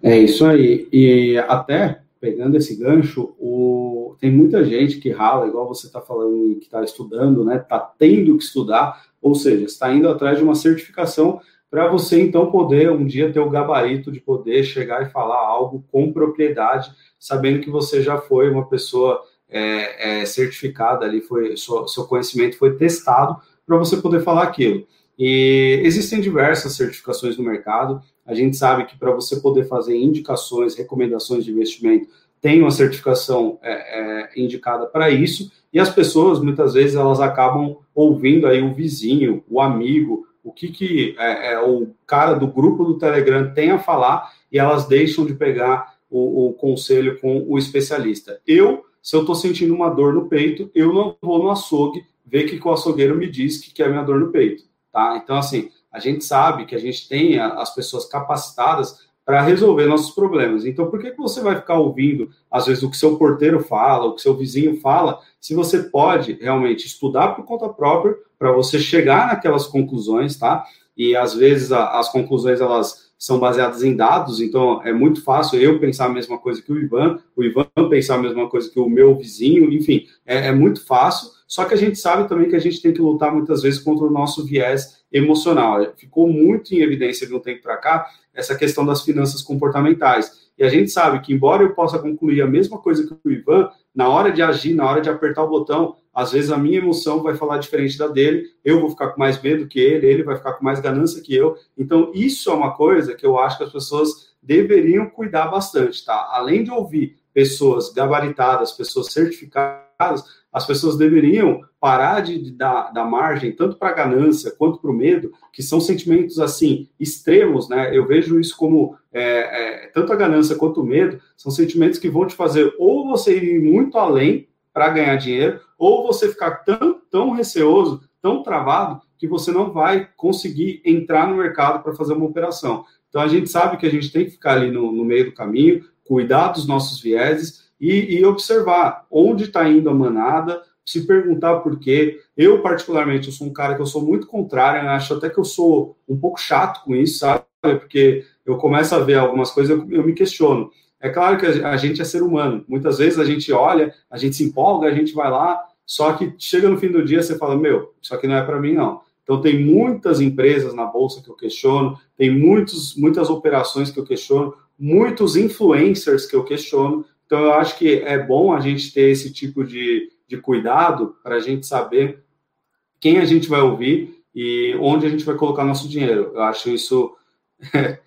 É isso aí. E até pegando esse gancho, o... tem muita gente que rala, igual você está falando, que está estudando, né? Está tendo que estudar, ou seja, está indo atrás de uma certificação para você então poder um dia ter o gabarito de poder chegar e falar algo com propriedade, sabendo que você já foi uma pessoa é, é, certificada ali, foi seu, seu conhecimento foi testado para você poder falar aquilo. E existem diversas certificações no mercado. A gente sabe que para você poder fazer indicações, recomendações de investimento, tem uma certificação é, é, indicada para isso. E as pessoas, muitas vezes, elas acabam ouvindo aí o vizinho, o amigo, o que, que é, é, o cara do grupo do Telegram tem a falar e elas deixam de pegar o, o conselho com o especialista. Eu, se eu estou sentindo uma dor no peito, eu não vou no açougue ver que o açougueiro me diz que é minha dor no peito, tá? Então, assim, a gente sabe que a gente tem as pessoas capacitadas para resolver nossos problemas. Então, por que, que você vai ficar ouvindo, às vezes, o que seu porteiro fala, o que seu vizinho fala, se você pode realmente estudar por conta própria para você chegar naquelas conclusões, tá? E às vezes a, as conclusões elas são baseadas em dados, então é muito fácil eu pensar a mesma coisa que o Ivan, o Ivan pensar a mesma coisa que o meu vizinho, enfim, é, é muito fácil. Só que a gente sabe também que a gente tem que lutar muitas vezes contra o nosso viés emocional. Ficou muito em evidência de um tempo para cá essa questão das finanças comportamentais. E a gente sabe que, embora eu possa concluir a mesma coisa que o Ivan, na hora de agir, na hora de apertar o botão, às vezes a minha emoção vai falar diferente da dele, eu vou ficar com mais medo que ele, ele vai ficar com mais ganância que eu. Então, isso é uma coisa que eu acho que as pessoas deveriam cuidar bastante, tá? Além de ouvir pessoas gabaritadas, pessoas certificadas, as pessoas deveriam parar de, de dar, dar margem tanto para a ganância quanto para o medo, que são sentimentos assim extremos, né? Eu vejo isso como é, é, tanto a ganância quanto o medo são sentimentos que vão te fazer ou você ir muito além para ganhar dinheiro, ou você ficar tão, tão receoso, tão travado, que você não vai conseguir entrar no mercado para fazer uma operação. Então a gente sabe que a gente tem que ficar ali no, no meio do caminho, cuidar dos nossos vieses e, e observar onde está indo a manada, se perguntar por quê. Eu, particularmente, eu sou um cara que eu sou muito contrário, acho até que eu sou um pouco chato com isso, sabe? Porque eu começo a ver algumas coisas, eu, eu me questiono. É claro que a gente é ser humano. Muitas vezes a gente olha, a gente se empolga, a gente vai lá, só que chega no fim do dia você fala: Meu, isso aqui não é para mim, não. Então, tem muitas empresas na bolsa que eu questiono, tem muitos, muitas operações que eu questiono, muitos influencers que eu questiono. Então, eu acho que é bom a gente ter esse tipo de, de cuidado para a gente saber quem a gente vai ouvir e onde a gente vai colocar nosso dinheiro. Eu acho isso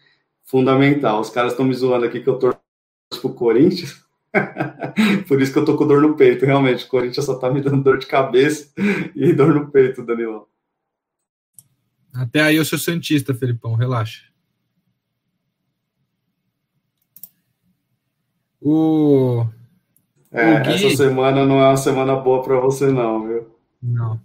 fundamental. Os caras estão me zoando aqui que eu torço para o Corinthians. Por isso que eu tô com dor no peito, realmente. O Corinthians só tá me dando dor de cabeça e dor no peito, Danilão. Até aí eu sou Santista, Felipão, relaxa. O. É, o Gui... essa semana não é uma semana boa para você, não, viu? Não.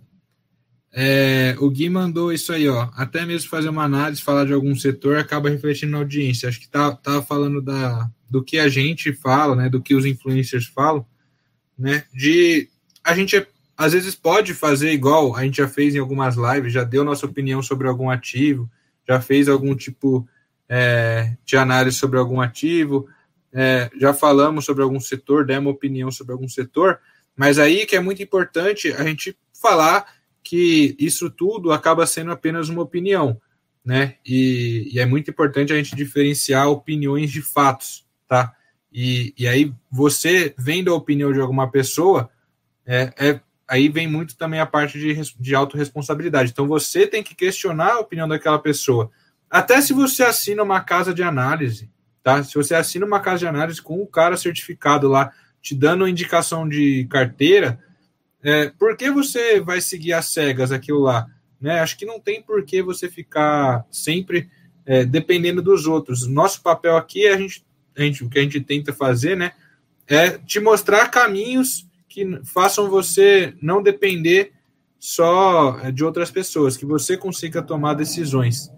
É, o Gui mandou isso aí, ó. Até mesmo fazer uma análise, falar de algum setor, acaba refletindo na audiência. Acho que tá, tava falando da, do que a gente fala, né? Do que os influencers falam, né? De a gente às vezes pode fazer igual a gente já fez em algumas lives, já deu nossa opinião sobre algum ativo, já fez algum tipo é, de análise sobre algum ativo, é, já falamos sobre algum setor, demos opinião sobre algum setor, mas aí que é muito importante a gente falar que isso tudo acaba sendo apenas uma opinião, né? E, e, é muito importante a gente diferenciar opiniões de fatos, tá? E, e aí você vendo a opinião de alguma pessoa, é, é aí vem muito também a parte de, de autorresponsabilidade. Então você tem que questionar a opinião daquela pessoa. Até se você assina uma casa de análise, tá? Se você assina uma casa de análise com o cara certificado lá, te dando indicação de carteira, é, por que você vai seguir às cegas aquilo lá? Né? Acho que não tem por que você ficar sempre é, dependendo dos outros. Nosso papel aqui é a gente, a gente, o que a gente tenta fazer, né? É te mostrar caminhos que façam você não depender só é, de outras pessoas, que você consiga tomar decisões.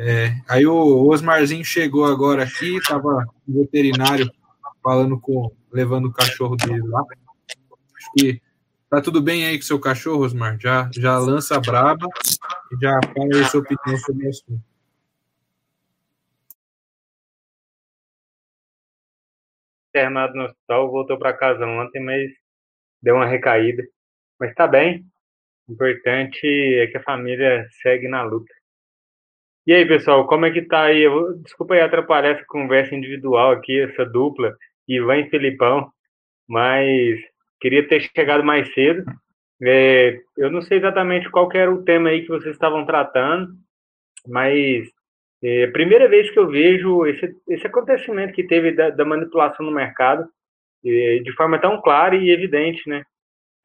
É, aí o Osmarzinho chegou agora aqui, estava no veterinário falando com, levando o cachorro dele lá. Acho que Tá tudo bem aí com seu cachorro, Osmar? Já, já lança a braba e já fala aí sua opinião sobre o assunto. Internado no hospital, voltou para casa ontem, mas deu uma recaída. Mas tá bem. O importante é que a família segue na luta. E aí, pessoal, como é que tá aí? Desculpa aí atrapalhar essa conversa individual aqui, essa dupla, Ivan e Felipão, mas Queria ter chegado mais cedo. É, eu não sei exatamente qual era o tema aí que vocês estavam tratando, mas é a primeira vez que eu vejo esse, esse acontecimento que teve da, da manipulação no mercado é, de forma tão clara e evidente, né?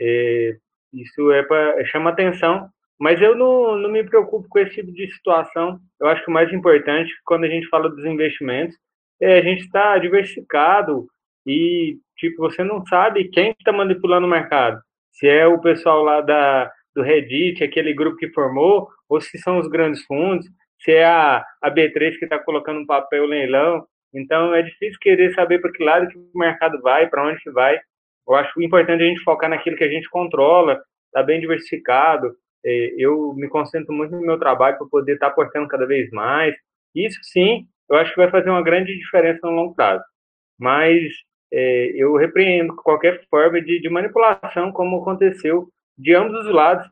É, isso é para chama atenção, mas eu não, não me preocupo com esse tipo de situação. Eu acho que o mais importante quando a gente fala dos investimentos é a gente estar tá diversificado e tipo você não sabe quem está manipulando o mercado. Se é o pessoal lá da do Reddit, aquele grupo que formou, ou se são os grandes fundos se é a, a B3 que está colocando um papel leilão. Então é difícil querer saber para que lado que o mercado vai, para onde que vai. Eu acho importante a gente focar naquilo que a gente controla, está bem diversificado. É, eu me concentro muito no meu trabalho para poder estar tá aportando cada vez mais. Isso sim, eu acho que vai fazer uma grande diferença no longo prazo. Mas é, eu repreendo qualquer forma de, de manipulação, como aconteceu de ambos os lados,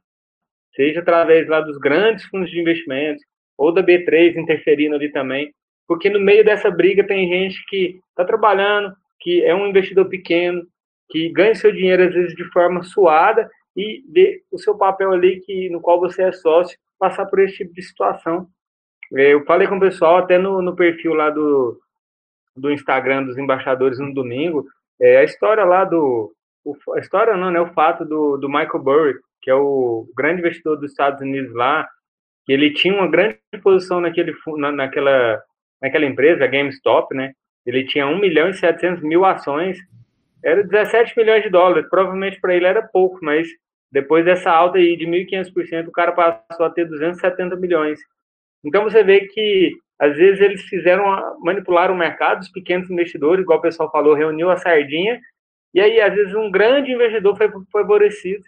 seja através lá dos grandes fundos de investimentos, ou da B3 interferindo ali também, porque no meio dessa briga tem gente que está trabalhando, que é um investidor pequeno, que ganha seu dinheiro às vezes de forma suada e vê o seu papel ali que no qual você é sócio passar por esse tipo de situação. É, eu falei com o pessoal até no, no perfil lá do, do Instagram dos embaixadores no domingo, é, a história lá do o, a história não, né, o fato do, do Michael Burry, que é o grande investidor dos Estados Unidos lá, que ele tinha uma grande posição naquele, na, naquela, naquela empresa, a GameStop, né? Ele tinha 1 milhão e 700 mil ações, era 17 milhões de dólares. Provavelmente para ele era pouco, mas depois dessa alta aí de 1.500%, o cara passou a ter 270 milhões. Então você vê que às vezes eles fizeram manipular o mercado, os pequenos investidores, igual o pessoal falou, reuniu a sardinha, e aí às vezes um grande investidor foi favorecido.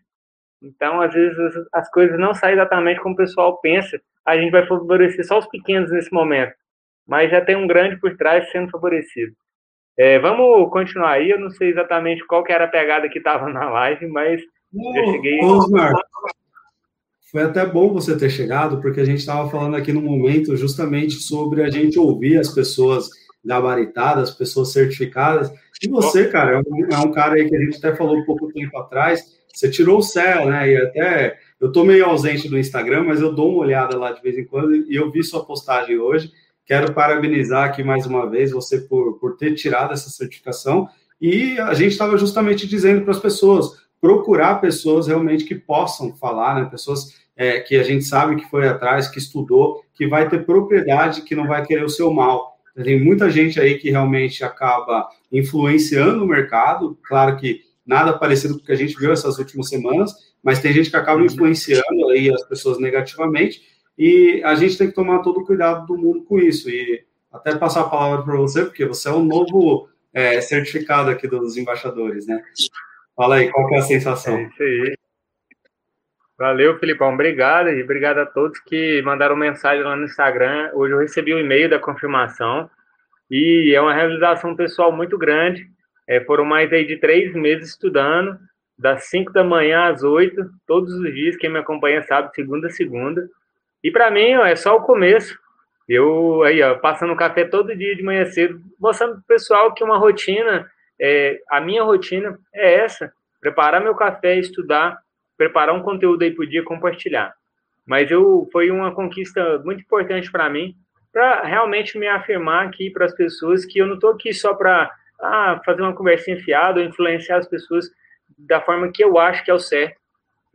Então, às vezes, as coisas não saem exatamente como o pessoal pensa. A gente vai favorecer só os pequenos nesse momento, mas já tem um grande por trás sendo favorecido. É, vamos continuar aí. Eu não sei exatamente qual que era a pegada que estava na live, mas não, já cheguei. Osmar, foi até bom você ter chegado, porque a gente estava falando aqui no momento justamente sobre a gente ouvir as pessoas gabaritadas, pessoas certificadas. E você, cara, é um, é um cara aí que a gente até falou um pouco tempo atrás você tirou o céu, né? E até eu tô meio ausente do Instagram, mas eu dou uma olhada lá de vez em quando e eu vi sua postagem hoje. Quero parabenizar aqui mais uma vez você por, por ter tirado essa certificação. E a gente estava justamente dizendo para as pessoas procurar pessoas realmente que possam falar, né? Pessoas é, que a gente sabe que foi atrás, que estudou, que vai ter propriedade, que não vai querer o seu mal. Tem muita gente aí que realmente acaba influenciando o mercado. Claro que nada parecido com o que a gente viu essas últimas semanas, mas tem gente que acaba uhum. influenciando aí as pessoas negativamente e a gente tem que tomar todo o cuidado do mundo com isso. E até passar a palavra para você, porque você é o um novo é, certificado aqui dos embaixadores, né? Fala aí, qual que é a sensação? É isso aí. Valeu, Filipão. Obrigado e obrigado a todos que mandaram mensagem lá no Instagram. Hoje eu recebi o um e-mail da confirmação e é uma realização pessoal muito grande é, foram mais aí de três meses estudando, das 5 da manhã às 8, todos os dias. Quem me acompanha sabe, segunda a segunda. E para mim, ó, é só o começo. Eu aí, ó, passando café todo dia de manhã cedo, mostrando pro pessoal que uma rotina, é, a minha rotina é essa: preparar meu café, estudar, preparar um conteúdo aí por dia, compartilhar. Mas eu foi uma conquista muito importante para mim, para realmente me afirmar aqui para as pessoas que eu não estou aqui só para ah, fazer uma conversinha fiada, ou influenciar as pessoas da forma que eu acho que é o certo.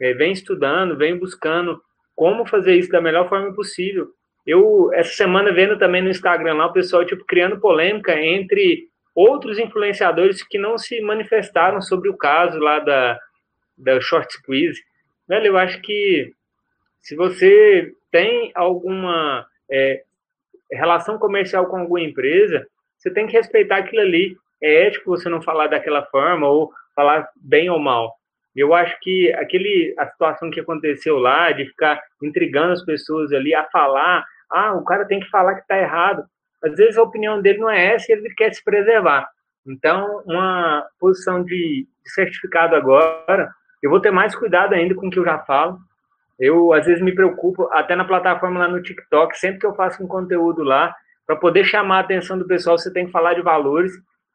É, vem estudando, vem buscando como fazer isso da melhor forma possível. Eu, essa semana, vendo também no Instagram lá, o pessoal, tipo, criando polêmica entre outros influenciadores que não se manifestaram sobre o caso lá da, da short squeeze. Velho, eu acho que se você tem alguma é, relação comercial com alguma empresa, você tem que respeitar aquilo ali é ético você não falar daquela forma ou falar bem ou mal. Eu acho que aquele a situação que aconteceu lá de ficar intrigando as pessoas ali a falar, ah, o cara tem que falar que está errado. Às vezes a opinião dele não é essa e ele quer se preservar. Então, uma posição de certificado agora, eu vou ter mais cuidado ainda com o que eu já falo. Eu, às vezes, me preocupo, até na plataforma lá no TikTok, sempre que eu faço um conteúdo lá, para poder chamar a atenção do pessoal, você tem que falar de valores.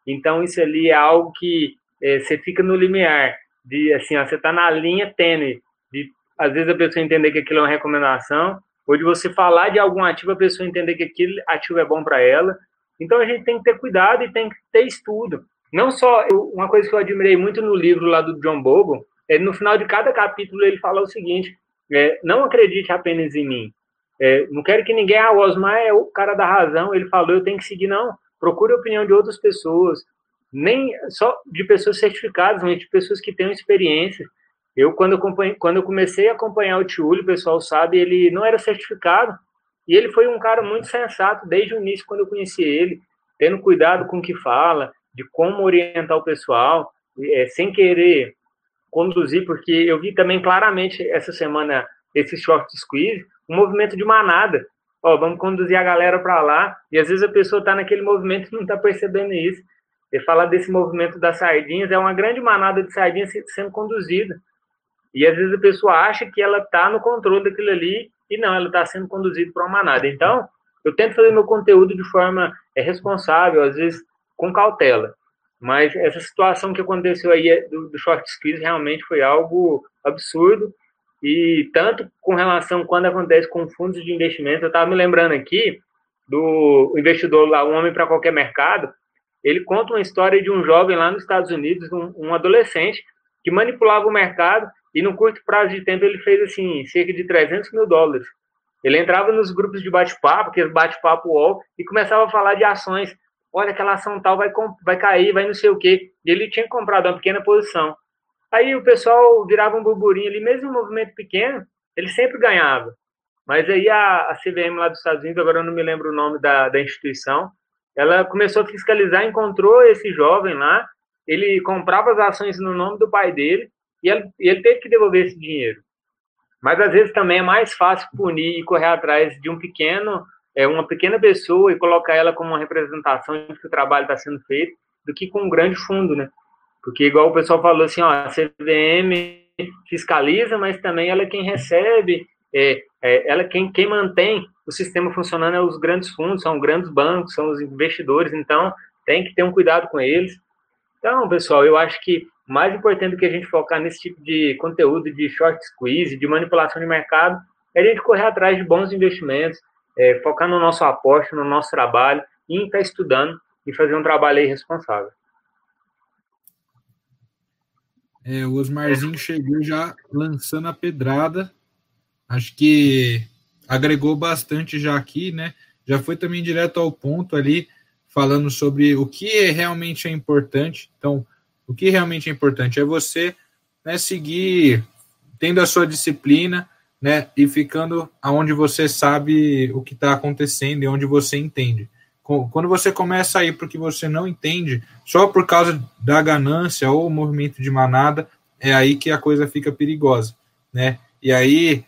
Então, isso ali é algo que é, você fica no limiar de assim, ó, você está na linha tênue de às vezes a pessoa entender que aquilo é uma recomendação, ou de você falar de algum ativo, a pessoa entender que aquele ativo é bom para ela. Então a gente tem que ter cuidado e tem que ter estudo. Não só, uma coisa que eu admirei muito no livro lá do John Bogle, é no final de cada capítulo ele fala o seguinte: é, não acredite apenas em mim. É, não quero que ninguém, ah, Osmar é o cara da razão, ele falou, eu tenho que seguir, não. Procure a opinião de outras pessoas, nem só de pessoas certificadas, mas de pessoas que tenham experiência. Eu, quando eu, quando eu comecei a acompanhar o Tiúlio, o pessoal sabe, ele não era certificado, e ele foi um cara muito sensato desde o início, quando eu conheci ele, tendo cuidado com o que fala, de como orientar o pessoal, é, sem querer conduzir, porque eu vi também claramente essa semana esse short squeeze, um movimento de manada. Ó, vamos conduzir a galera para lá, e às vezes a pessoa está naquele movimento e não está percebendo isso. E falar desse movimento das sardinhas é uma grande manada de sardinhas sendo conduzida. E às vezes a pessoa acha que ela está no controle daquilo ali e não, ela está sendo conduzida por uma manada. Então, eu tento fazer meu conteúdo de forma é, responsável, às vezes com cautela. Mas essa situação que aconteceu aí é, do, do short squeeze realmente foi algo absurdo. E tanto com relação quando acontece com fundos de investimento, eu estava me lembrando aqui do investidor lá, um homem para qualquer mercado, ele conta uma história de um jovem lá nos Estados Unidos, um, um adolescente, que manipulava o mercado e no curto prazo de tempo ele fez assim cerca de 300 mil dólares. Ele entrava nos grupos de bate-papo, que bate-papo UOL, e começava a falar de ações. Olha, aquela ação tal vai, vai cair, vai não sei o quê. E ele tinha comprado uma pequena posição. Aí o pessoal virava um burburinho ali, mesmo um movimento pequeno, ele sempre ganhava. Mas aí a, a CVM lá dos Estados Unidos, agora eu não me lembro o nome da, da instituição, ela começou a fiscalizar, encontrou esse jovem lá, ele comprava as ações no nome do pai dele, e ele, ele teve que devolver esse dinheiro. Mas às vezes também é mais fácil punir e correr atrás de um pequeno, é uma pequena pessoa e colocar ela como uma representação de que o trabalho está sendo feito, do que com um grande fundo, né? Porque igual o pessoal falou assim, ó, a CVM fiscaliza, mas também ela é quem recebe, é, é, ela é quem, quem mantém o sistema funcionando é os grandes fundos, são grandes bancos, são os investidores, então tem que ter um cuidado com eles. Então, pessoal, eu acho que mais importante do que a gente focar nesse tipo de conteúdo de short squeeze, de manipulação de mercado, é a gente correr atrás de bons investimentos, é, focar no nosso aporte, no nosso trabalho, e estar estudando e fazer um trabalho aí responsável. É, o Osmarzinho chegou já lançando a pedrada. Acho que agregou bastante já aqui, né? Já foi também direto ao ponto ali, falando sobre o que realmente é importante. Então, o que realmente é importante é você né, seguir tendo a sua disciplina né, e ficando aonde você sabe o que está acontecendo e onde você entende. Quando você começa a ir para o que você não entende, só por causa da ganância ou movimento de manada, é aí que a coisa fica perigosa, né? E aí,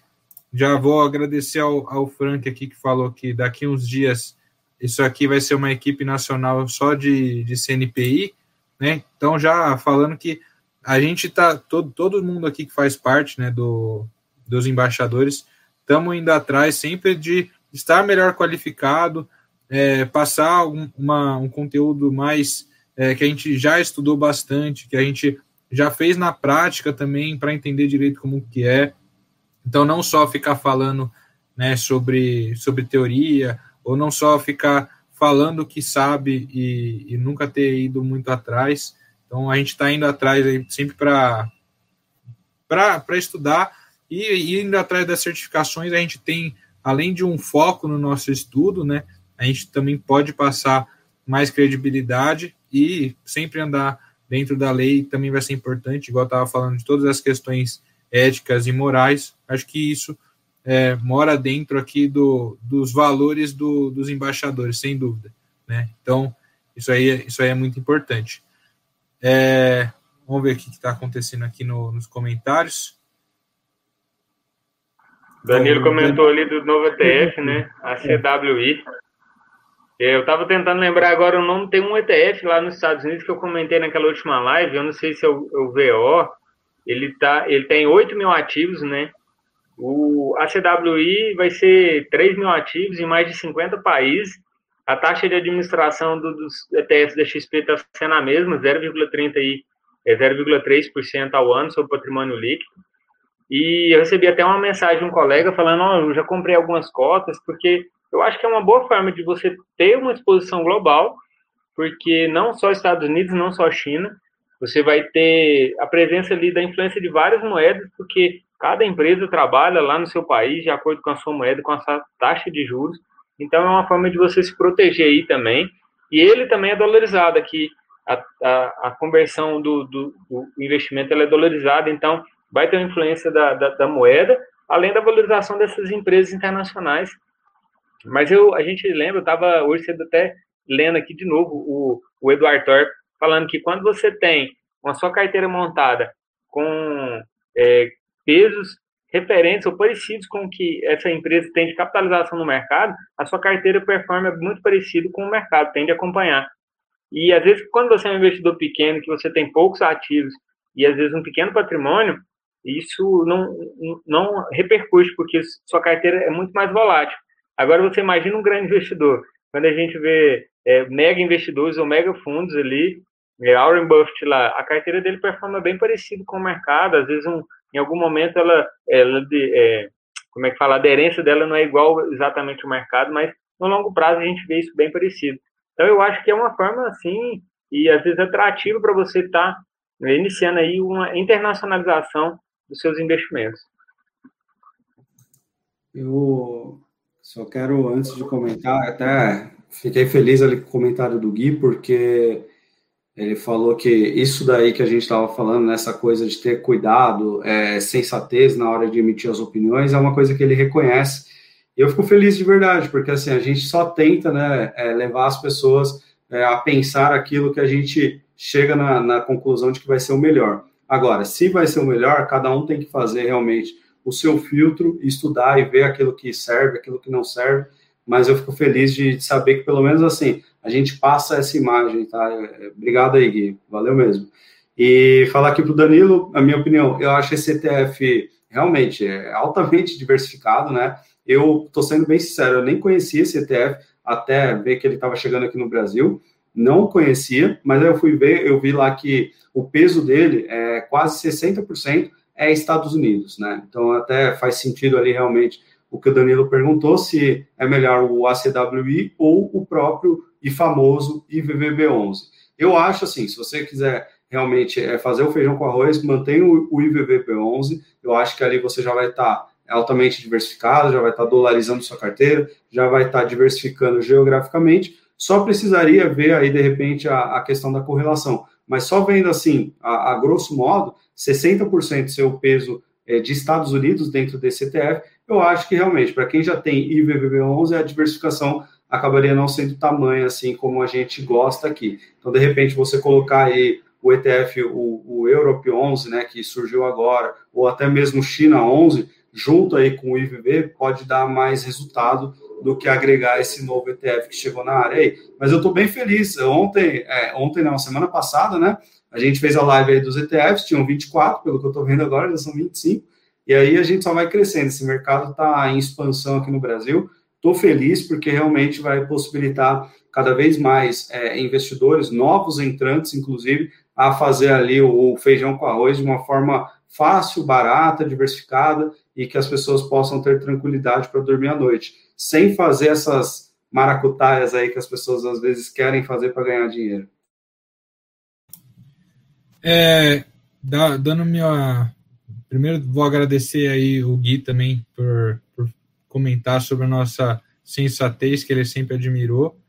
já vou agradecer ao, ao Frank aqui que falou que daqui uns dias isso aqui vai ser uma equipe nacional só de, de CNPI, né? Então, já falando que a gente tá, todo, todo mundo aqui que faz parte né, do, dos embaixadores, estamos indo atrás sempre de estar melhor qualificado, é, passar um, uma, um conteúdo mais é, que a gente já estudou bastante, que a gente já fez na prática também para entender direito como que é. Então, não só ficar falando né, sobre, sobre teoria, ou não só ficar falando que sabe e, e nunca ter ido muito atrás. Então a gente está indo atrás aí sempre para para estudar e, e indo atrás das certificações a gente tem além de um foco no nosso estudo, né? A gente também pode passar mais credibilidade e sempre andar dentro da lei também vai ser importante, igual eu estava falando de todas as questões éticas e morais. Acho que isso é, mora dentro aqui do, dos valores do, dos embaixadores, sem dúvida. Né? Então, isso aí, isso aí é muito importante. É, vamos ver o que está acontecendo aqui no, nos comentários. Danilo comentou ali do novo ETF, né? A CWI. Eu estava tentando lembrar agora o nome, tem um ETF lá nos Estados Unidos que eu comentei naquela última live, eu não sei se é o, é o VO, ele, tá, ele tem 8 mil ativos, né? O ACWI vai ser 3 mil ativos em mais de 50 países. A taxa de administração do, dos ETFs da XP está sendo a mesma, 0,30 é 0,3% ao ano sobre patrimônio líquido. E eu recebi até uma mensagem de um colega falando: oh, eu já comprei algumas cotas, porque eu acho que é uma boa forma de você ter uma exposição global, porque não só Estados Unidos, não só China, você vai ter a presença ali da influência de várias moedas, porque cada empresa trabalha lá no seu país de acordo com a sua moeda, com a sua taxa de juros. Então é uma forma de você se proteger aí também. E ele também é dolarizado aqui. A, a, a conversão do, do, do investimento é dolarizada, então vai ter uma influência da, da, da, moeda, além da valorização dessas empresas internacionais. Mas eu, a gente lembra, eu estava hoje cedo até lendo aqui de novo o, o Eduardo Thorpe falando que quando você tem uma sua carteira montada com é, pesos referentes ou parecidos com o que essa empresa tem de capitalização no mercado, a sua carteira performa muito parecido com o mercado, tende a acompanhar. E às vezes, quando você é um investidor pequeno, que você tem poucos ativos e às vezes um pequeno patrimônio, isso não, não repercute, porque sua carteira é muito mais volátil. Agora, você imagina um grande investidor. Quando a gente vê é, mega investidores ou mega fundos ali, é, Warren Buffett lá, a carteira dele performa bem parecido com o mercado. Às vezes, um, em algum momento, ela, ela de, é, como é que fala, a aderência dela não é igual exatamente ao mercado, mas no longo prazo a gente vê isso bem parecido. Então, eu acho que é uma forma, assim, e às vezes atrativo para você estar tá iniciando aí uma internacionalização dos seus investimentos. Eu só quero, antes de comentar, até fiquei feliz ali com o comentário do Gui, porque ele falou que isso daí que a gente estava falando, nessa coisa de ter cuidado, é, sensatez na hora de emitir as opiniões, é uma coisa que ele reconhece. E eu fico feliz de verdade, porque assim, a gente só tenta né, é, levar as pessoas é, a pensar aquilo que a gente chega na, na conclusão de que vai ser o melhor. Agora, se vai ser o melhor, cada um tem que fazer realmente o seu filtro, estudar e ver aquilo que serve, aquilo que não serve. Mas eu fico feliz de saber que, pelo menos assim, a gente passa essa imagem, tá? Obrigado aí, Gui. Valeu mesmo. E falar aqui para o Danilo, a minha opinião, eu acho esse ETF realmente é altamente diversificado, né? Eu estou sendo bem sincero, eu nem conhecia esse ETF até ver que ele estava chegando aqui no Brasil não conhecia, mas aí eu fui ver, eu vi lá que o peso dele é quase 60% é Estados Unidos, né? Então até faz sentido ali realmente o que o Danilo perguntou, se é melhor o ACWI ou o próprio e famoso IVVB11. Eu acho assim, se você quiser realmente é, fazer o feijão com arroz, mantenha o, o IVVB11, eu acho que ali você já vai estar tá altamente diversificado, já vai estar tá dolarizando sua carteira, já vai estar tá diversificando geograficamente, só precisaria ver aí, de repente, a, a questão da correlação. Mas só vendo assim, a, a grosso modo, 60% seu peso é, de Estados Unidos dentro desse ETF, eu acho que realmente, para quem já tem IVVB11, a diversificação acabaria não sendo tamanha assim como a gente gosta aqui. Então, de repente, você colocar aí o ETF, o, o Europe 11, né, que surgiu agora, ou até mesmo China 11, junto aí com o IVV, pode dar mais resultado do que agregar esse novo ETF que chegou na área aí. Mas eu estou bem feliz. Ontem, é, ontem não, semana passada, né? A gente fez a live aí dos ETFs, tinham 24, pelo que eu estou vendo agora, já são 25. E aí a gente só vai crescendo. Esse mercado está em expansão aqui no Brasil. Estou feliz porque realmente vai possibilitar cada vez mais é, investidores, novos entrantes, inclusive, a fazer ali o, o feijão com arroz de uma forma fácil, barata, diversificada e que as pessoas possam ter tranquilidade para dormir à noite sem fazer essas maracutaias aí que as pessoas às vezes querem fazer para ganhar dinheiro. É, dando minha. Primeiro, vou agradecer aí o Gui também por, por comentar sobre a nossa sensatez, que ele sempre admirou,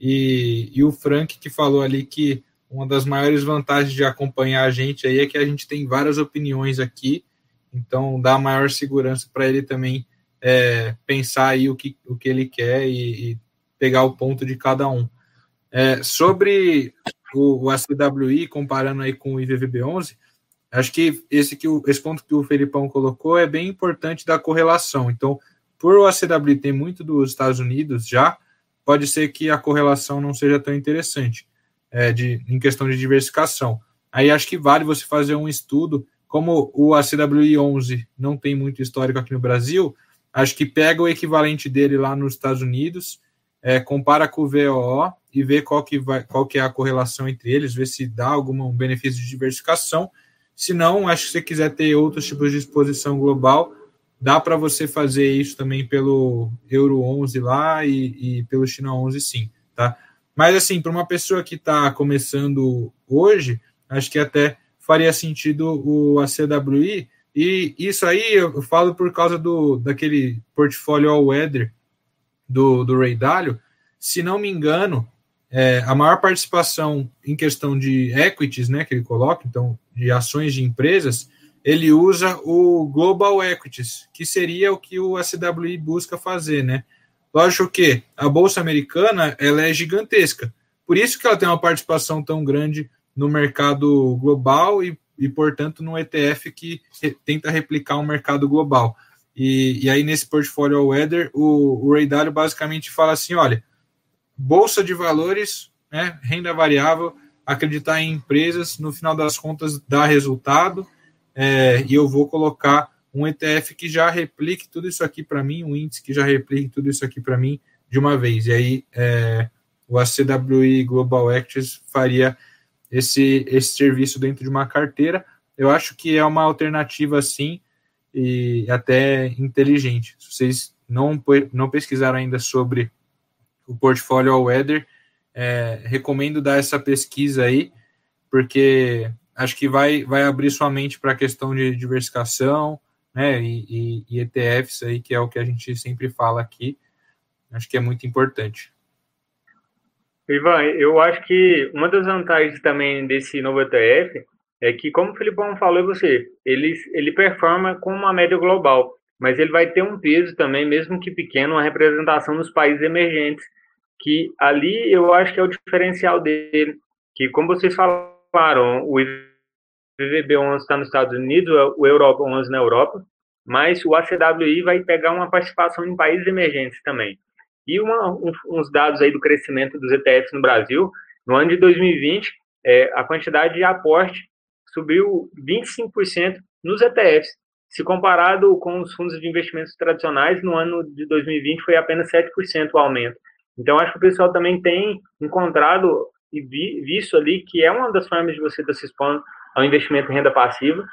e, e o Frank, que falou ali que uma das maiores vantagens de acompanhar a gente aí é que a gente tem várias opiniões aqui, então dá maior segurança para ele também é, pensar aí o que, o que ele quer e, e pegar o ponto de cada um. É, sobre o, o ACWI, comparando aí com o IVVB11, acho que esse, que esse ponto que o Felipão colocou é bem importante da correlação. Então, por o ACWI ter muito dos Estados Unidos já, pode ser que a correlação não seja tão interessante é, de, em questão de diversificação. Aí acho que vale você fazer um estudo, como o ACWI 11 não tem muito histórico aqui no Brasil, Acho que pega o equivalente dele lá nos Estados Unidos, é, compara com o VOO e ver qual que, vai, qual que é a correlação entre eles, ver se dá algum benefício de diversificação. Se não, acho que você quiser ter outros tipos de exposição global, dá para você fazer isso também pelo Euro 11 lá e, e pelo China 11 sim, tá? Mas assim, para uma pessoa que está começando hoje, acho que até faria sentido o ACWI, e isso aí eu falo por causa do daquele portfólio all weather do, do Ray Dalio, se não me engano, é, a maior participação em questão de equities, né, que ele coloca, então, de ações de empresas, ele usa o Global Equities, que seria o que o ACWI busca fazer, né? Lógico que a Bolsa Americana, ela é gigantesca, por isso que ela tem uma participação tão grande no mercado global e, e portanto, no ETF que tenta replicar o um mercado global. E, e, aí, nesse portfólio All Weather, o, o Ray Dalio basicamente fala assim: olha, bolsa de valores, né, renda variável, acreditar em empresas, no final das contas, dá resultado, é, e eu vou colocar um ETF que já replique tudo isso aqui para mim, um índice que já replique tudo isso aqui para mim de uma vez. E aí, é, o ACWI Global Actions faria esse, esse serviço dentro de uma carteira. Eu acho que é uma alternativa, sim, e até inteligente. Se vocês não, não pesquisaram ainda sobre o portfólio All Weather, é, recomendo dar essa pesquisa aí, porque acho que vai, vai abrir sua mente para a questão de diversificação, né, e, e, e, ETFs aí, que é o que a gente sempre fala aqui, acho que é muito importante. Ivan, eu acho que uma das vantagens também desse novo ETF é que, como o Filipão falou você, ele, ele performa com uma média global, mas ele vai ter um peso também, mesmo que pequeno, uma representação nos países emergentes, que ali eu acho que é o diferencial dele, que como vocês falaram, o IVB 11 está nos Estados Unidos, o Europa 11 na Europa, mas o ACWI vai pegar uma participação em países emergentes também. E uma, um, uns dados aí do crescimento dos ETFs no Brasil, no ano de 2020, é, a quantidade de aporte subiu 25% nos ETFs. Se comparado com os fundos de investimentos tradicionais, no ano de 2020 foi apenas 7% o aumento. Então, acho que o pessoal também tem encontrado e visto ali que é uma das formas de você estar se expondo ao investimento em renda passiva,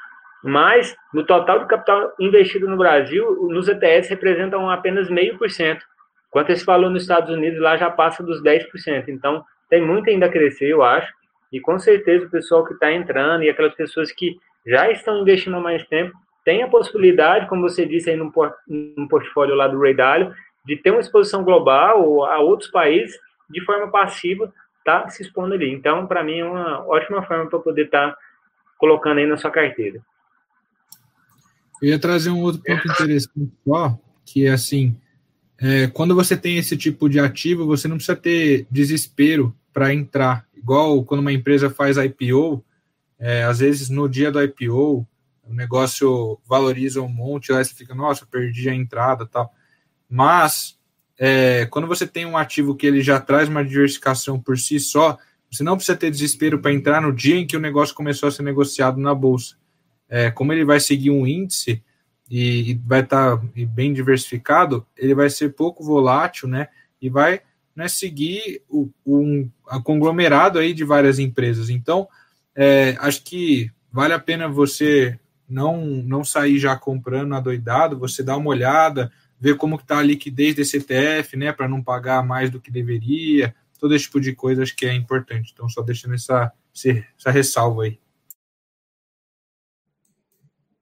mas no total do capital investido no Brasil, nos ETFs representam apenas meio por cento, enquanto esse valor nos Estados Unidos lá já passa dos 10%. Então, tem muito ainda a crescer, eu acho, e com certeza o pessoal que está entrando e aquelas pessoas que já estão investindo há mais tempo tem a possibilidade, como você disse aí no portfólio lá do Ray Dalio, de ter uma exposição global a outros países de forma passiva, tá se expondo ali. Então, para mim, é uma ótima forma para poder estar tá colocando aí na sua carteira. Eu ia trazer um outro ponto interessante só, que é assim, é, quando você tem esse tipo de ativo, você não precisa ter desespero para entrar. Igual quando uma empresa faz IPO, é, às vezes no dia do IPO, o negócio valoriza um monte, aí você fica, nossa, perdi a entrada tal. Mas é, quando você tem um ativo que ele já traz uma diversificação por si só, você não precisa ter desespero para entrar no dia em que o negócio começou a ser negociado na bolsa. É, como ele vai seguir um índice e, e vai estar tá bem diversificado, ele vai ser pouco volátil, né? E vai né, seguir o, um conglomerado aí de várias empresas. Então, é, acho que vale a pena você não, não sair já comprando adoidado, você dá uma olhada, ver como está a liquidez desse ETF, né, para não pagar mais do que deveria, todo esse tipo de coisa acho que é importante. Então, só deixando essa, essa ressalva aí.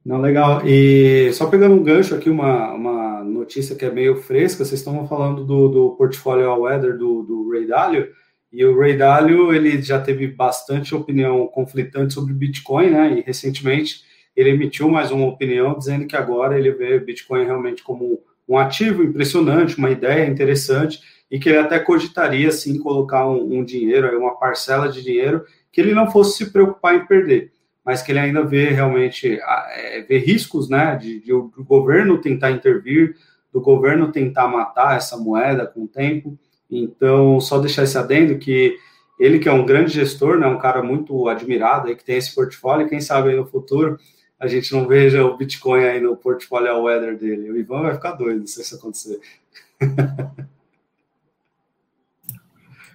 Não, legal. E só pegando um gancho aqui, uma, uma notícia que é meio fresca, vocês estão falando do, do portfólio All Weather do, do Ray Dalio, e o Ray Dalio, ele já teve bastante opinião conflitante sobre Bitcoin, né, e recentemente ele emitiu mais uma opinião dizendo que agora ele vê Bitcoin realmente como um ativo impressionante, uma ideia interessante, e que ele até cogitaria, sim, colocar um, um dinheiro, uma parcela de dinheiro, que ele não fosse se preocupar em perder mas que ele ainda vê realmente é, vê riscos, né, de, de, o governo tentar intervir, do governo tentar matar essa moeda com o tempo. Então, só deixar esse adendo que ele que é um grande gestor, né, um cara muito admirado aí que tem esse portfólio, quem sabe aí no futuro a gente não veja o Bitcoin aí no portfólio weather dele. O Ivan vai ficar doido se isso acontecer.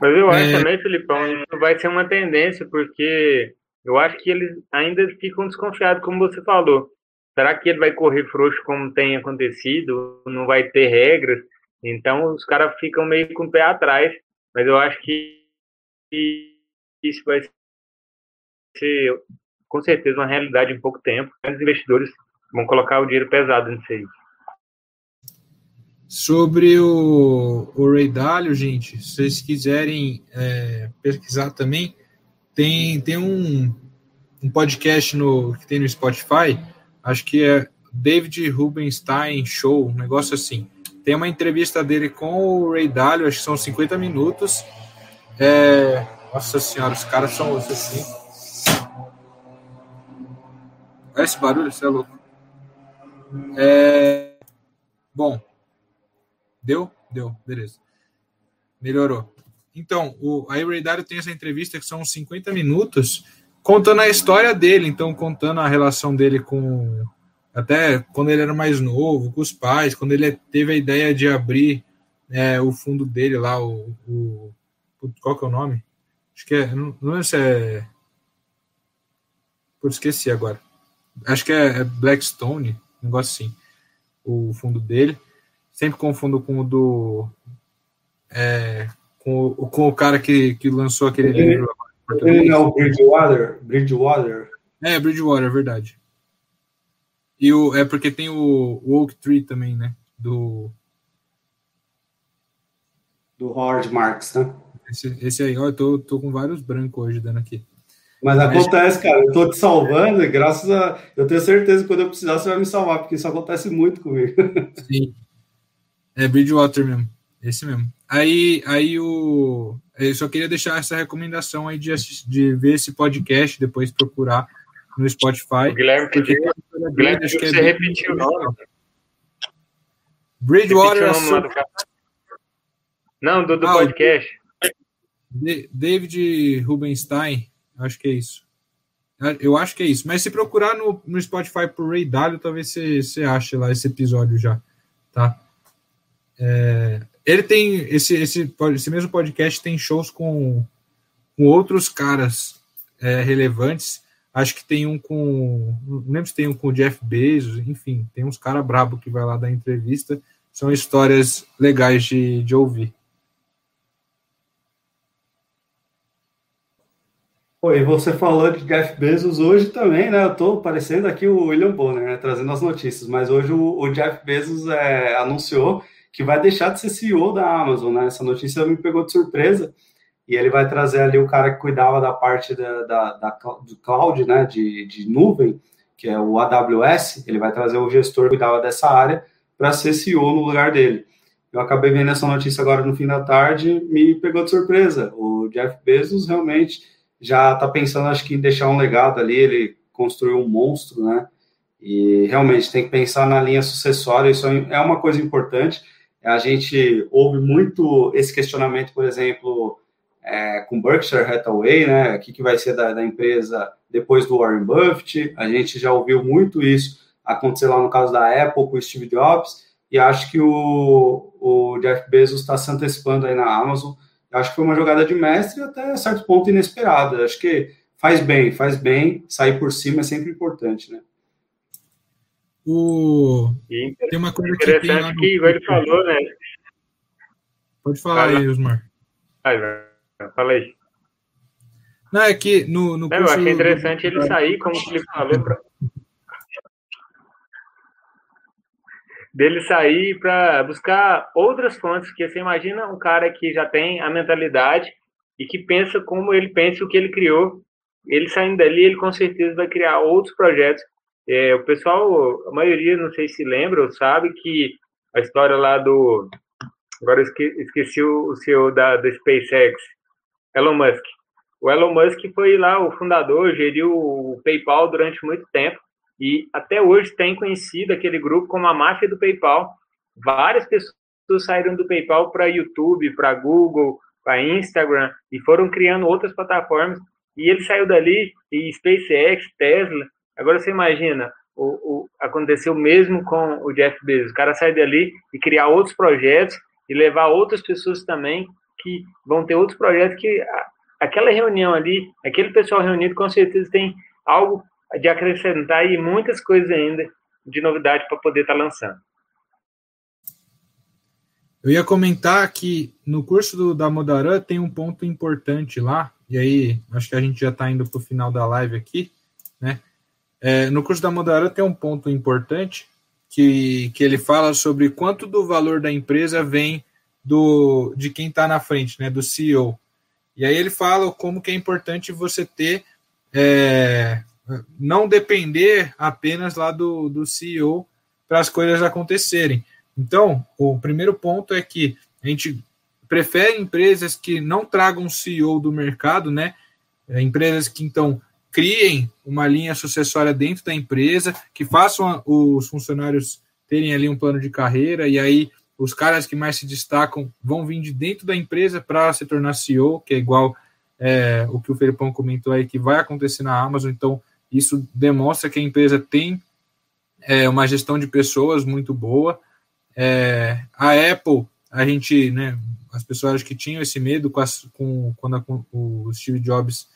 Mas eu acho é... também, Filipão, isso vai ser uma tendência, porque eu acho que eles ainda ficam desconfiados, como você falou. Será que ele vai correr frouxo como tem acontecido? Não vai ter regras? Então os caras ficam meio com o pé atrás. Mas eu acho que isso vai ser com certeza uma realidade em pouco tempo. Os investidores vão colocar o dinheiro pesado nisso aí. Sobre o, o Ray Dalio, gente, se vocês quiserem é, pesquisar também, tem, tem um, um podcast no, que tem no Spotify, acho que é David Rubenstein Show, um negócio assim. Tem uma entrevista dele com o Ray Dalio, acho que são 50 minutos. É, nossa senhora, os caras são assim. Olha esse barulho, você é louco. É, bom, Deu? Deu, beleza. Melhorou. Então, o, a Ray Dalio tem essa entrevista que são 50 minutos contando a história dele, então contando a relação dele com até quando ele era mais novo, com os pais, quando ele teve a ideia de abrir é, o fundo dele lá, o, o, qual que é o nome? Acho que é, não, não sei se é Putz, esqueci agora. Acho que é, é Blackstone, um negócio assim, o fundo dele. Sempre confundo com o do. É, com, o, com o cara que, que lançou aquele ele, livro. Ele é o Bridgewater? Bridgewater. É, Bridgewater, é verdade. E o, é porque tem o, o Oak Tree também, né? Do. Do Howard Marks, né? Esse, esse aí, ó, eu tô, tô com vários brancos hoje dando aqui. Mas acontece, cara, eu tô te salvando e graças a. Eu tenho certeza que quando eu precisar você vai me salvar, porque isso acontece muito comigo. Sim. É Bridgewater mesmo. Esse mesmo. Aí, aí o. Eu só queria deixar essa recomendação aí de, assistir, de ver esse podcast, depois procurar no Spotify. O Guilherme pediu. Guilherme, acho que é você repetiu o nome. Bridgewater. Nome Não, do, do ah, podcast. David Rubenstein, acho que é isso. Eu acho que é isso. Mas se procurar no, no Spotify por Ray Dalio, talvez você, você ache lá esse episódio já, tá? É, ele tem esse, esse, esse mesmo podcast tem shows com, com outros caras é, relevantes. Acho que tem um com. Não lembro se tem um com o Jeff Bezos, enfim, tem uns caras brabo que vai lá dar entrevista. São histórias legais de, de ouvir. E você falou de Jeff Bezos hoje também, né? Eu tô parecendo aqui o William Bonner, né? Trazendo as notícias, mas hoje o, o Jeff Bezos é, anunciou que vai deixar de ser CEO da Amazon, né? Essa notícia me pegou de surpresa. E ele vai trazer ali o cara que cuidava da parte da, da, da do cloud, né? De, de nuvem, que é o AWS. Ele vai trazer o gestor que cuidava dessa área para ser CEO no lugar dele. Eu acabei vendo essa notícia agora no fim da tarde, me pegou de surpresa. O Jeff Bezos realmente já está pensando, acho que, em deixar um legado ali. Ele construiu um monstro, né? E realmente tem que pensar na linha sucessória. Isso é uma coisa importante a gente ouve muito esse questionamento, por exemplo, é, com Berkshire Hathaway, né? O que, que vai ser da, da, empresa depois do Warren Buffett? A gente já ouviu muito isso acontecer lá no caso da Apple com o Steve Jobs, e acho que o, o Jeff Bezos está se antecipando aí na Amazon. Acho que foi uma jogada de mestre até certo ponto inesperada. Acho que faz bem, faz bem, sair por cima é sempre importante, né? O... Tem uma coisa que tem lá no... que ele falou, né? Pode falar Fala. aí, Osmar. Vai, Fala aí. Não, é que no, no curso... Eu achei interessante ele sair, como ele falou, dele sair para buscar outras fontes, que você imagina um cara que já tem a mentalidade e que pensa como ele pensa o que ele criou, ele saindo dali, ele com certeza vai criar outros projetos é, o pessoal, a maioria, não sei se lembra ou sabe que a história lá do. Agora eu esqueci o CEO da, da SpaceX, Elon Musk. O Elon Musk foi lá o fundador, geriu o PayPal durante muito tempo e até hoje tem conhecido aquele grupo como a máfia do PayPal. Várias pessoas saíram do PayPal para YouTube, para Google, para Instagram e foram criando outras plataformas. E ele saiu dali e SpaceX, Tesla, Agora você imagina, o, o, aconteceu mesmo com o Jeff Bezos. O cara sai dali e criar outros projetos e levar outras pessoas também que vão ter outros projetos que aquela reunião ali, aquele pessoal reunido, com certeza tem algo de acrescentar e muitas coisas ainda de novidade para poder estar tá lançando. Eu ia comentar que no curso do, da Modaran tem um ponto importante lá, e aí acho que a gente já está indo para o final da live aqui, né? É, no curso da Modaran tem um ponto importante que, que ele fala sobre quanto do valor da empresa vem do de quem está na frente, né? Do CEO. E aí ele fala como que é importante você ter é, não depender apenas lá do, do CEO para as coisas acontecerem. Então, o primeiro ponto é que a gente prefere empresas que não tragam CEO do mercado, né? Empresas que então criem uma linha sucessória dentro da empresa, que façam os funcionários terem ali um plano de carreira, e aí os caras que mais se destacam vão vir de dentro da empresa para se tornar CEO, que é igual é, o que o Felipão comentou aí, que vai acontecer na Amazon. Então, isso demonstra que a empresa tem é, uma gestão de pessoas muito boa. É, a Apple, a gente, né, as pessoas que tinham esse medo com, as, com quando a, com o Steve Jobs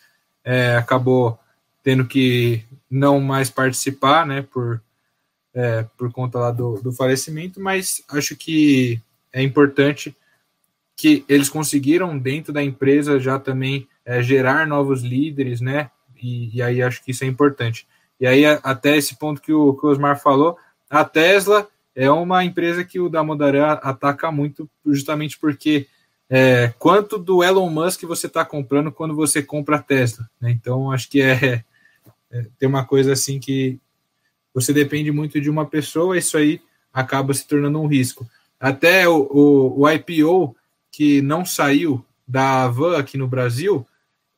é, acabou tendo que não mais participar, né, por, é, por conta lá do, do falecimento, mas acho que é importante que eles conseguiram dentro da empresa já também é, gerar novos líderes, né, e, e, aí acho que isso é importante. E aí até esse ponto que o, que o Osmar falou, a Tesla é uma empresa que o Damodaré ataca muito, justamente porque é, quanto do Elon Musk você está comprando quando você compra a Tesla. Né? Então, acho que é, é, uma coisa assim que você depende muito de uma pessoa, isso aí acaba se tornando um risco. Até o, o, o IPO que não saiu da Avan aqui no Brasil,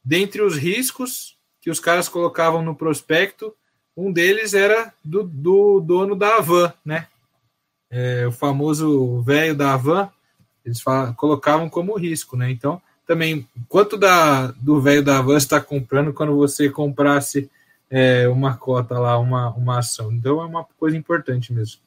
dentre os riscos que os caras colocavam no prospecto, um deles era do, do dono da Avan, né? é, o famoso velho da Havan, eles falam, colocavam como risco, né? Então, também, quanto da, do velho da Havan está comprando quando você comprasse é, uma cota lá, uma, uma ação? Então, é uma coisa importante mesmo.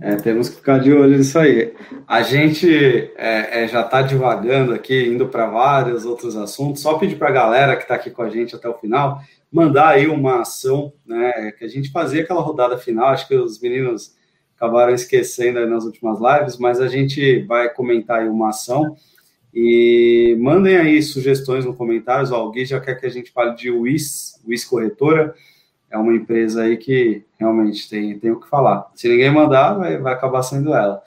É, temos que ficar de olho nisso aí. A gente é, é, já está divagando aqui, indo para vários outros assuntos. Só pedir para a galera que está aqui com a gente até o final mandar aí uma ação, né? Que a gente fazia aquela rodada final, acho que os meninos acabaram esquecendo nas últimas lives, mas a gente vai comentar aí uma ação e mandem aí sugestões nos comentários. Ó, o já quer que a gente fale de WIS, WIS Corretora, é uma empresa aí que realmente tem, tem o que falar. Se ninguém mandar, vai, vai acabar sendo ela.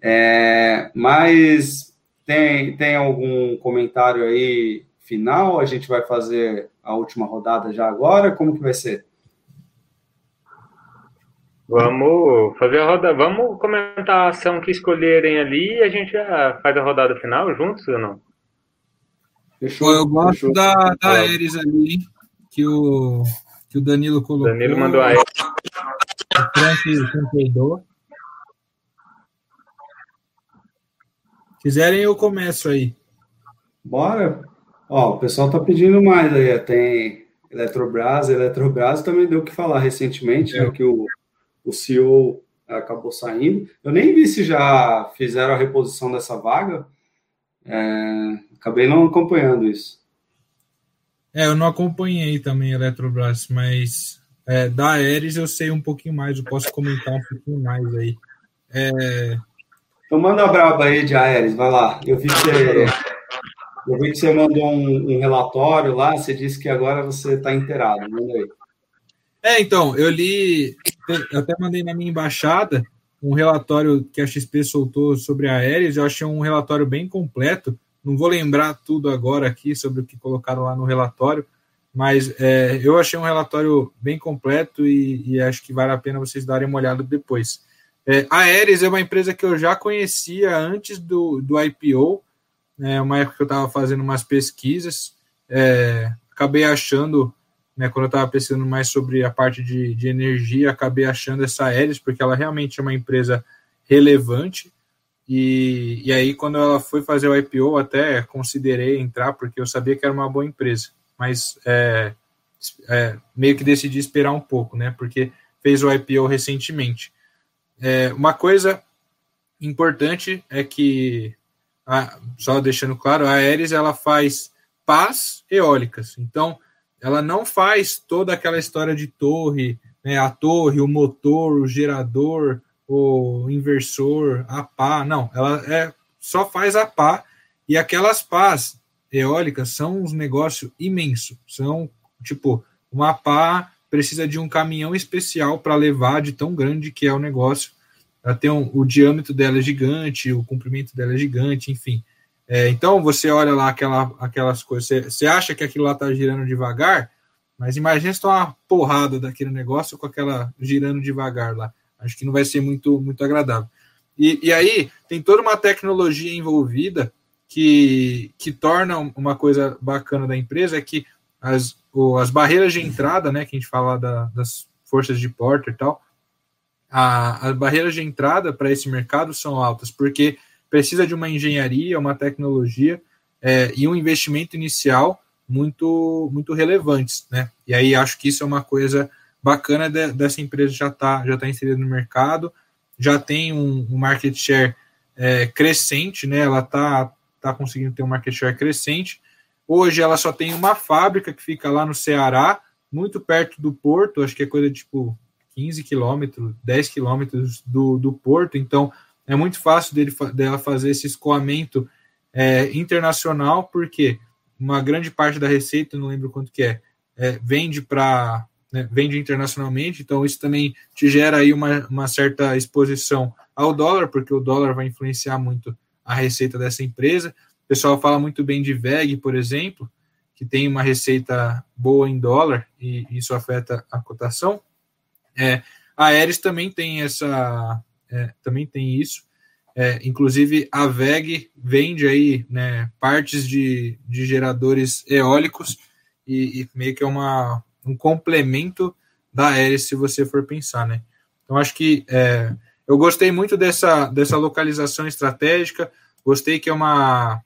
É, mas tem, tem algum comentário aí final? A gente vai fazer a última rodada já agora? Como que vai ser? Vamos fazer a rodada. Vamos comentar a ação que escolherem ali e a gente já faz a rodada final juntos ou não? Fechou. Eu gosto fechou. da, da Ares ali, que o, que o Danilo colocou. Danilo mandou a Ares. O Frank peidou. Quiserem, eu começo aí. Bora. Ó, o pessoal tá pedindo mais aí. Tem Eletrobras, Eletrobras também deu o que falar recentemente, né, é. né, que o, o CEO acabou saindo. Eu nem vi se já fizeram a reposição dessa vaga. É, acabei não acompanhando isso. É, eu não acompanhei também Eletrobras, mas é, da Aeres eu sei um pouquinho mais, eu posso comentar um pouquinho mais aí. É... Então manda a braba aí de Aeres, vai lá. Eu vi que você eu vi que você mandou um, um relatório lá, você disse que agora você está inteirado. Manda aí. É, então, eu li, eu até mandei na minha embaixada um relatório que a XP soltou sobre a Aéreas, eu achei um relatório bem completo, não vou lembrar tudo agora aqui sobre o que colocaram lá no relatório, mas é, eu achei um relatório bem completo e, e, acho que vale a pena vocês darem uma olhada depois. É, a Aeres é uma empresa que eu já conhecia antes do, do IPO, né, uma época que eu estava fazendo umas pesquisas, é, acabei achando, né, quando eu estava pesquisando mais sobre a parte de, de energia, acabei achando essa Aeres, porque ela realmente é uma empresa relevante, e, e aí quando ela foi fazer o IPO, até considerei entrar, porque eu sabia que era uma boa empresa, mas é, é, meio que decidi esperar um pouco, né, porque fez o IPO recentemente. É, uma coisa importante é que, a, só deixando claro, a Aeres ela faz pás eólicas. Então, ela não faz toda aquela história de torre, né, a torre, o motor, o gerador, o inversor, a pá. Não, ela é, só faz a pá. E aquelas pás eólicas são um negócio imenso. São, tipo, uma pá precisa de um caminhão especial para levar de tão grande que é o negócio. Ela tem um, o diâmetro dela é gigante, o comprimento dela é gigante, enfim. É, então você olha lá aquela, aquelas coisas, você, acha que aquilo lá está girando devagar, mas imagina se uma porrada daquele negócio com aquela girando devagar lá. Acho que não vai ser muito, muito agradável. E, e aí tem toda uma tecnologia envolvida que, que torna uma coisa bacana da empresa é que as, o, as barreiras de entrada, né, que a gente fala da, das forças de porta e tal, a, as barreiras de entrada para esse mercado são altas, porque precisa de uma engenharia, uma tecnologia é, e um investimento inicial muito muito relevantes, né? E aí acho que isso é uma coisa bacana de, dessa empresa já está já tá inserida no mercado, já tem um, um market share é, crescente, né? Ela está tá conseguindo ter um market share crescente. Hoje ela só tem uma fábrica que fica lá no Ceará, muito perto do porto, acho que é coisa de tipo 15 quilômetros, 10 quilômetros do, do porto, então é muito fácil dele, dela fazer esse escoamento é, internacional, porque uma grande parte da receita, não lembro quanto que é, é vende para né, vende internacionalmente, então isso também te gera aí uma, uma certa exposição ao dólar, porque o dólar vai influenciar muito a receita dessa empresa. O pessoal fala muito bem de VEG, por exemplo, que tem uma receita boa em dólar e isso afeta a cotação. É, a Aeres também tem essa, é, também tem isso. É, inclusive, a VEG vende aí né, partes de, de geradores eólicos e, e, meio que é uma, um complemento da Aeres, se você for pensar, né? Então, acho que é, eu gostei muito dessa, dessa localização estratégica, gostei que é uma,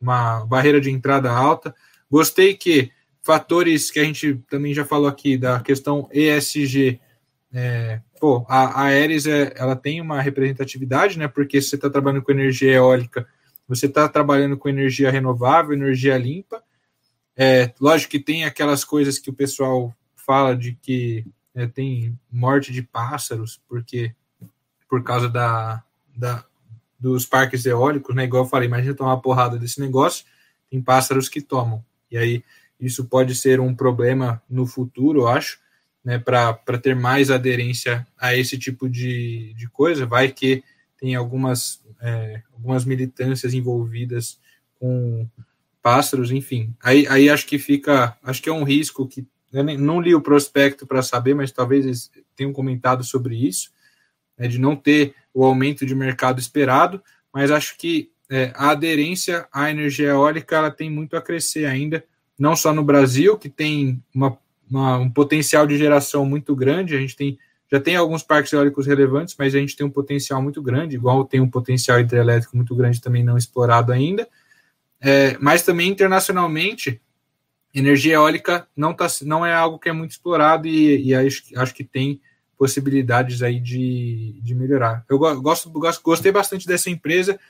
uma barreira de entrada alta, gostei que fatores que a gente também já falou aqui, da questão ESG, é, pô, a, a Aeres é, ela tem uma representatividade, né? Porque você está trabalhando com energia eólica, você está trabalhando com energia renovável, energia limpa. É, lógico que tem aquelas coisas que o pessoal fala de que é, tem morte de pássaros, porque por causa da, da, dos parques eólicos, né? Igual eu falei, imagina tomar uma porrada desse negócio, tem pássaros que tomam. E aí isso pode ser um problema no futuro, eu acho né, para ter mais aderência a esse tipo de, de coisa. Vai que tem algumas, é, algumas militâncias envolvidas com pássaros, enfim. Aí, aí acho que fica, acho que é um risco que eu não li o prospecto para saber, mas talvez eles tenham comentado sobre isso, né, de não ter o aumento de mercado esperado, mas acho que é, a aderência à energia eólica ela tem muito a crescer ainda, não só no Brasil, que tem uma uma, um potencial de geração muito grande. A gente tem já tem alguns parques eólicos relevantes, mas a gente tem um potencial muito grande, igual tem um potencial hidrelétrico muito grande também não explorado ainda. É, mas também internacionalmente, energia eólica não, tá, não é algo que é muito explorado e, e acho, acho que tem possibilidades aí de, de melhorar. Eu gosto, gosto, gostei bastante dessa empresa.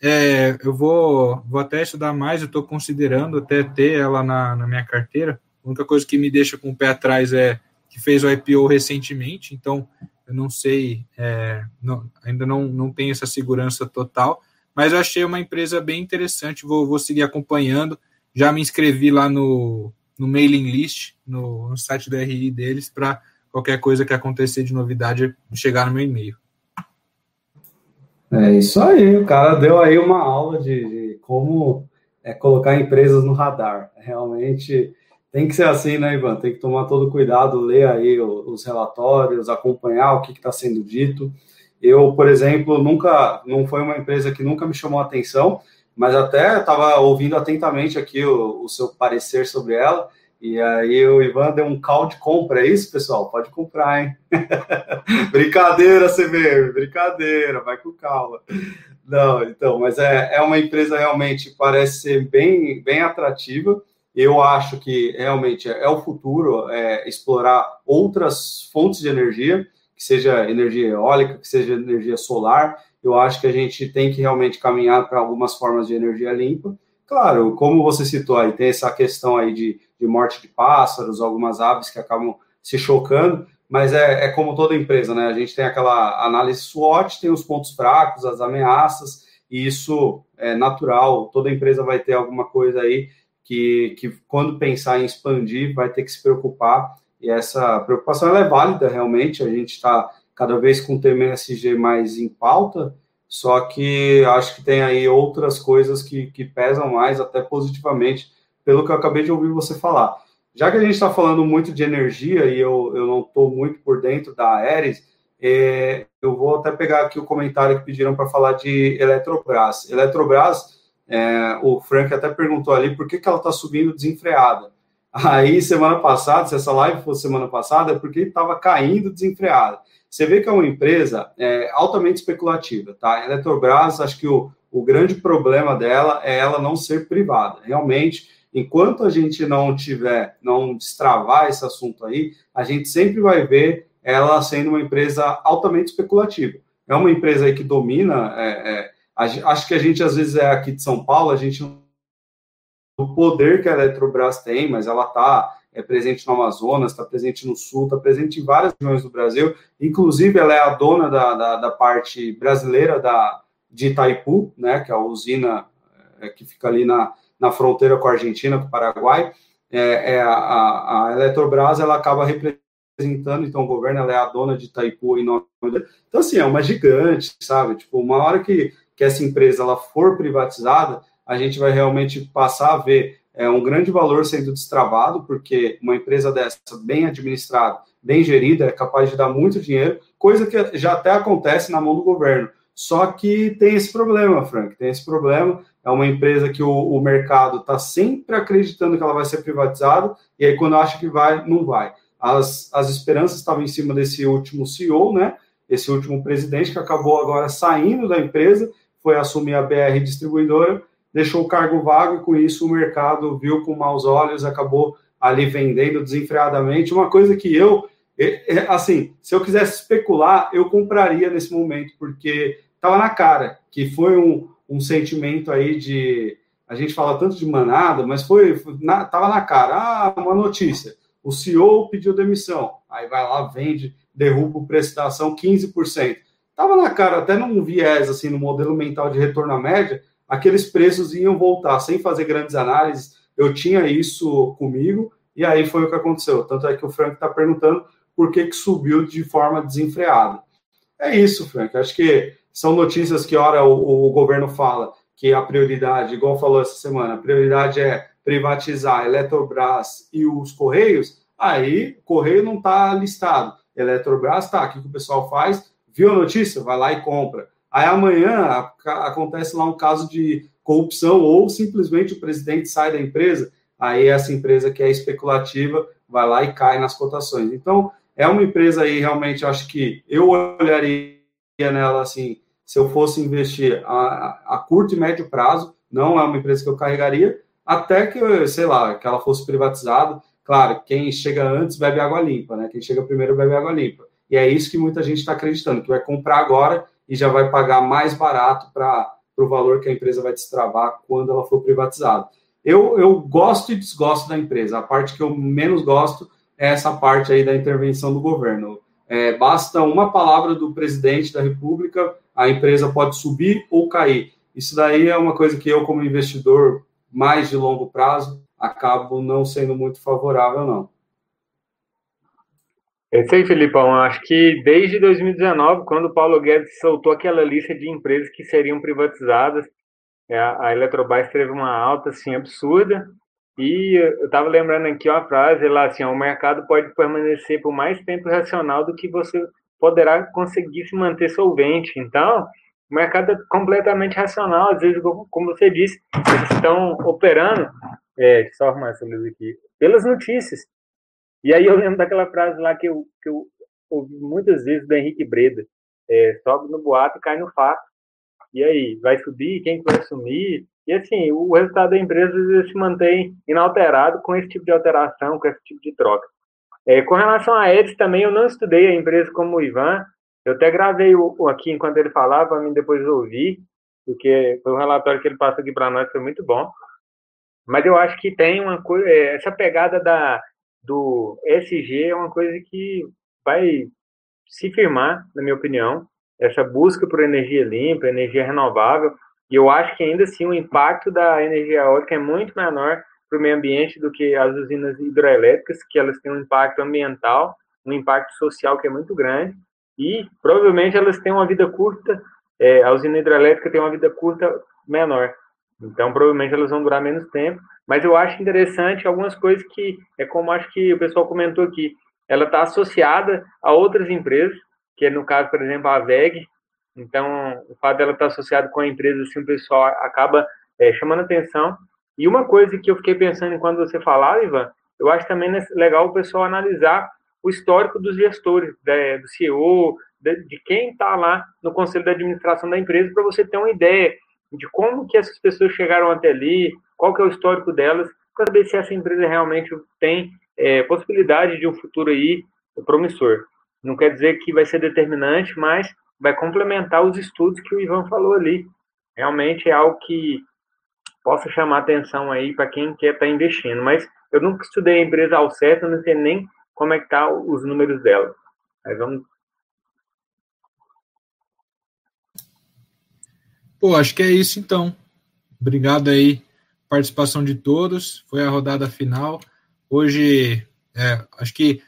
É, eu vou, vou até estudar mais, eu estou considerando até ter ela na, na minha carteira, a única coisa que me deixa com o pé atrás é que fez o IPO recentemente, então eu não sei, é, não, ainda não, não tenho essa segurança total, mas eu achei uma empresa bem interessante, vou, vou seguir acompanhando. Já me inscrevi lá no, no mailing list, no, no site do RI deles, para qualquer coisa que acontecer de novidade chegar no meu e-mail. É isso aí, o cara deu aí uma aula de, de como é, colocar empresas no radar. Realmente tem que ser assim, né, Ivan? Tem que tomar todo cuidado, ler aí os relatórios, acompanhar o que está sendo dito. Eu, por exemplo, nunca, não foi uma empresa que nunca me chamou a atenção, mas até estava ouvindo atentamente aqui o, o, seu parecer sobre ela. E aí o Ivan deu um call de compra, é isso, pessoal? Pode comprar, hein? brincadeira, CBM, brincadeira, vai com calma. Não, então, mas é, é uma empresa realmente parece ser bem, bem atrativa. Eu acho que realmente é o futuro é explorar outras fontes de energia, que seja energia eólica, que seja energia solar. Eu acho que a gente tem que realmente caminhar para algumas formas de energia limpa. Claro, como você citou aí, tem essa questão aí de, de morte de pássaros, algumas aves que acabam se chocando, mas é, é, como toda empresa, né? A gente tem aquela análise SWOT, tem os pontos fracos, as ameaças, e isso é natural, toda empresa vai ter alguma coisa aí que, que quando pensar em expandir, vai ter que se preocupar, e essa preocupação é válida realmente, a gente está cada vez com o tema ESG mais em pauta, só que acho que tem aí outras coisas que, que pesam mais, até positivamente, pelo que eu acabei de ouvir você falar. Já que a gente está falando muito de energia e eu, eu não estou muito por dentro da Aeres, é, eu vou até pegar aqui o comentário que pediram para falar de Eletrobras. Eletrobras, é, o Frank até perguntou ali por que, que ela está subindo desenfreada. Aí, semana passada, se essa live fosse semana passada, é porque estava caindo desenfreada. Você vê que é uma empresa é, altamente especulativa, tá? A Eletrobras, acho que o, o grande problema dela é ela não ser privada. Realmente, enquanto a gente não tiver, não destravar esse assunto aí, a gente sempre vai ver ela sendo uma empresa altamente especulativa. É uma empresa aí que domina, é, é, acho que a gente às vezes é aqui de São Paulo, a gente não o poder que a Eletrobras tem, mas ela está é presente no Amazonas, está presente no Sul, está presente em várias regiões do Brasil. Inclusive, ela é a dona da, da, da parte brasileira da, de Itaipu, né, que é a usina é, que fica ali na, na fronteira com a Argentina, com o Paraguai. É, é a, a, Eletrobras ela acaba representando, então o governo ela é a dona de Itaipu em nome Então, assim, é uma gigante, sabe? Tipo, uma hora que, que essa empresa ela for privatizada, a gente vai realmente passar a ver é, um grande valor sendo destravado, porque uma empresa dessa, bem administrada, bem gerida, é capaz de dar muito dinheiro, coisa que já até acontece na mão do governo. Só que tem esse problema, Frank, tem esse problema. É uma empresa que o, o mercado está sempre acreditando que ela vai ser privatizada, e aí quando acha que vai, não vai. As, as esperanças estavam em cima desse último CEO, né? Esse último presidente que acabou agora saindo da empresa, foi assumir a BR Distribuidora, deixou o cargo vago e com isso o mercado viu com maus olhos, acabou ali vendendo desenfreadamente. Uma coisa que eu, assim, se eu quisesse especular, eu compraria nesse momento, porque estava na cara que foi um, um sentimento aí de. A gente fala tanto de manada, mas foi, na, tava na cara. Ah, uma notícia. O CEO pediu demissão. Aí vai lá, vende, derruba o preço da ação 15%. Tava na cara, até num viés, assim, no modelo mental de retorno à média, aqueles preços iam voltar sem fazer grandes análises. Eu tinha isso comigo e aí foi o que aconteceu. Tanto é que o Frank está perguntando por que, que subiu de forma desenfreada. É isso, Frank. Acho que são notícias que, ora, o, o governo fala que a prioridade, igual falou essa semana, a prioridade é privatizar a Eletrobras e os Correios, aí Correio não está listado. Eletrobras está, o que o pessoal faz? Viu a notícia? Vai lá e compra. Aí amanhã acontece lá um caso de corrupção ou simplesmente o presidente sai da empresa, aí essa empresa que é especulativa vai lá e cai nas cotações. Então, é uma empresa aí realmente, acho que eu olharia nela assim, se eu fosse investir a, a curto e médio prazo, não é uma empresa que eu carregaria, até que, sei lá, que ela fosse privatizada. Claro, quem chega antes bebe água limpa, né? Quem chega primeiro bebe água limpa. E é isso que muita gente está acreditando, que vai comprar agora e já vai pagar mais barato para o valor que a empresa vai destravar quando ela for privatizada. Eu, eu gosto e desgosto da empresa. A parte que eu menos gosto é essa parte aí da intervenção do governo. É, basta uma palavra do presidente da República, a empresa pode subir ou cair. Isso daí é uma coisa que eu, como investidor mais de longo prazo, acabo não sendo muito favorável, não. Eu sei, Filipão. Acho que desde 2019, quando o Paulo Guedes soltou aquela lista de empresas que seriam privatizadas, é, a Eletrobras teve uma alta assim absurda. E eu estava lembrando aqui uma frase lá assim: o mercado pode permanecer por mais tempo racional do que você poderá conseguir se manter solvente. Então, o mercado é completamente racional. Às vezes, como você disse, eles estão operando. É, só arrumar essa luz aqui. Pelas notícias. E aí eu lembro daquela frase lá que eu, que eu ouvi muitas vezes do Henrique Breda: é, sobe no boato e cai no fato. E aí, vai subir? Quem vai assumir? E assim, o resultado da empresa se mantém inalterado com esse tipo de alteração, com esse tipo de troca. É, com relação a Eds também, eu não estudei a empresa como o Ivan, Eu até gravei o, aqui enquanto ele falava, para mim depois ouvir, porque foi um relatório que ele passou aqui para nós, foi muito bom. Mas eu acho que tem uma coisa, é, essa pegada da, do SG é uma coisa que vai se firmar, na minha opinião, essa busca por energia limpa, energia renovável, e eu acho que ainda assim o impacto da energia eólica é muito menor para o meio ambiente do que as usinas hidroelétricas, que elas têm um impacto ambiental, um impacto social que é muito grande, e provavelmente elas têm uma vida curta, é, a usina hidrelétrica tem uma vida curta menor. Então, provavelmente elas vão durar menos tempo. Mas eu acho interessante algumas coisas que, é como acho que o pessoal comentou aqui, ela está associada a outras empresas, que é no caso, por exemplo, a VEG. Então, o fato dela estar tá associada com a empresa, assim, o pessoal acaba é, chamando atenção. E uma coisa que eu fiquei pensando enquanto você falava, Ivan, eu acho também legal o pessoal analisar o histórico dos gestores, né, do CEO, de, de quem está lá no conselho de administração da empresa, para você ter uma ideia de como que essas pessoas chegaram até ali, qual que é o histórico delas, para saber se essa empresa realmente tem é, possibilidade de um futuro aí promissor. Não quer dizer que vai ser determinante, mas vai complementar os estudos que o Ivan falou ali. Realmente é algo que possa chamar atenção aí para quem quer estar tá investindo. Mas eu nunca estudei a empresa ao certo, não sei nem como é que tá os números dela. Mas vamos Pô, acho que é isso então. Obrigado aí, participação de todos. Foi a rodada final. Hoje, é, acho que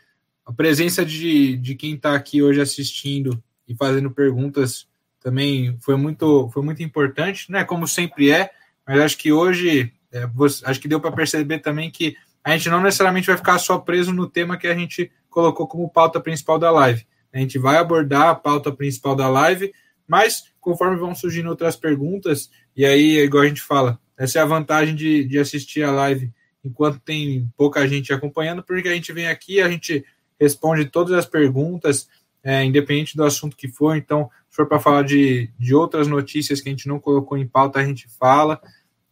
a presença de, de quem está aqui hoje assistindo e fazendo perguntas também foi muito, foi muito importante, né? Como sempre é, mas acho que hoje, é, acho que deu para perceber também que a gente não necessariamente vai ficar só preso no tema que a gente colocou como pauta principal da live. A gente vai abordar a pauta principal da live, mas conforme vão surgindo outras perguntas, e aí, igual a gente fala, essa é a vantagem de, de assistir a live enquanto tem pouca gente acompanhando, porque a gente vem aqui, a gente responde todas as perguntas, é, independente do assunto que for. Então, se for para falar de, de outras notícias que a gente não colocou em pauta, a gente fala,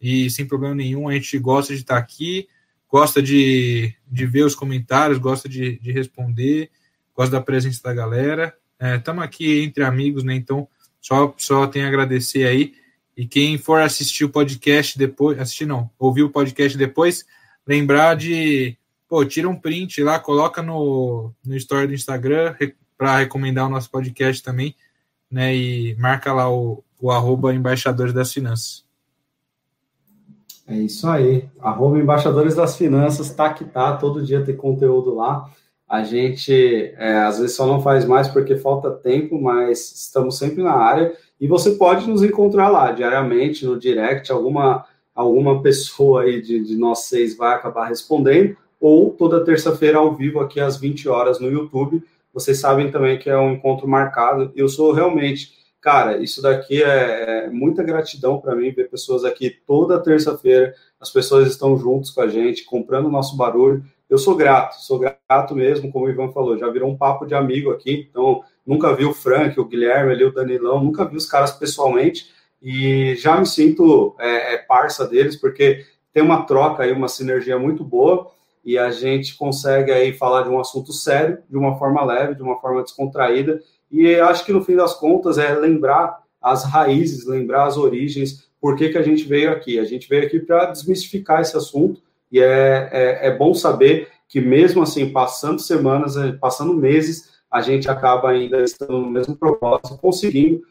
e sem problema nenhum, a gente gosta de estar aqui, gosta de, de ver os comentários, gosta de, de responder, gosta da presença da galera. Estamos é, aqui entre amigos, né? Então, só, só tenho a agradecer aí. E quem for assistir o podcast depois, assistir não, ouvir o podcast depois, lembrar de, pô, tira um print lá, coloca no, no story do Instagram para recomendar o nosso podcast também, né? E marca lá o, o arroba embaixadores das finanças. É isso aí. Arroba embaixadores das finanças, tá que tá, todo dia tem conteúdo lá. A gente é, às vezes só não faz mais porque falta tempo, mas estamos sempre na área e você pode nos encontrar lá diariamente no direct. Alguma, alguma pessoa aí de, de nós seis vai acabar respondendo, ou toda terça-feira ao vivo aqui às 20 horas no YouTube. Vocês sabem também que é um encontro marcado. Eu sou realmente, cara, isso daqui é, é muita gratidão para mim ver pessoas aqui toda terça-feira. As pessoas estão juntos com a gente, comprando o nosso barulho eu sou grato, sou grato mesmo, como o Ivan falou, já virou um papo de amigo aqui, então nunca vi o Frank, o Guilherme ali, o Danilão, nunca vi os caras pessoalmente e já me sinto é, é, parça deles, porque tem uma troca aí, uma sinergia muito boa e a gente consegue aí falar de um assunto sério, de uma forma leve, de uma forma descontraída e acho que no fim das contas é lembrar as raízes, lembrar as origens, por que, que a gente veio aqui. A gente veio aqui para desmistificar esse assunto, e é, é, é bom saber que, mesmo assim, passando semanas, eh, passando meses, a gente acaba ainda estando no mesmo propósito, conseguindo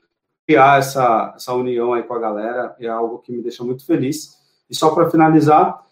criar essa, essa união aí com a galera, é algo que me deixa muito feliz. E só para finalizar,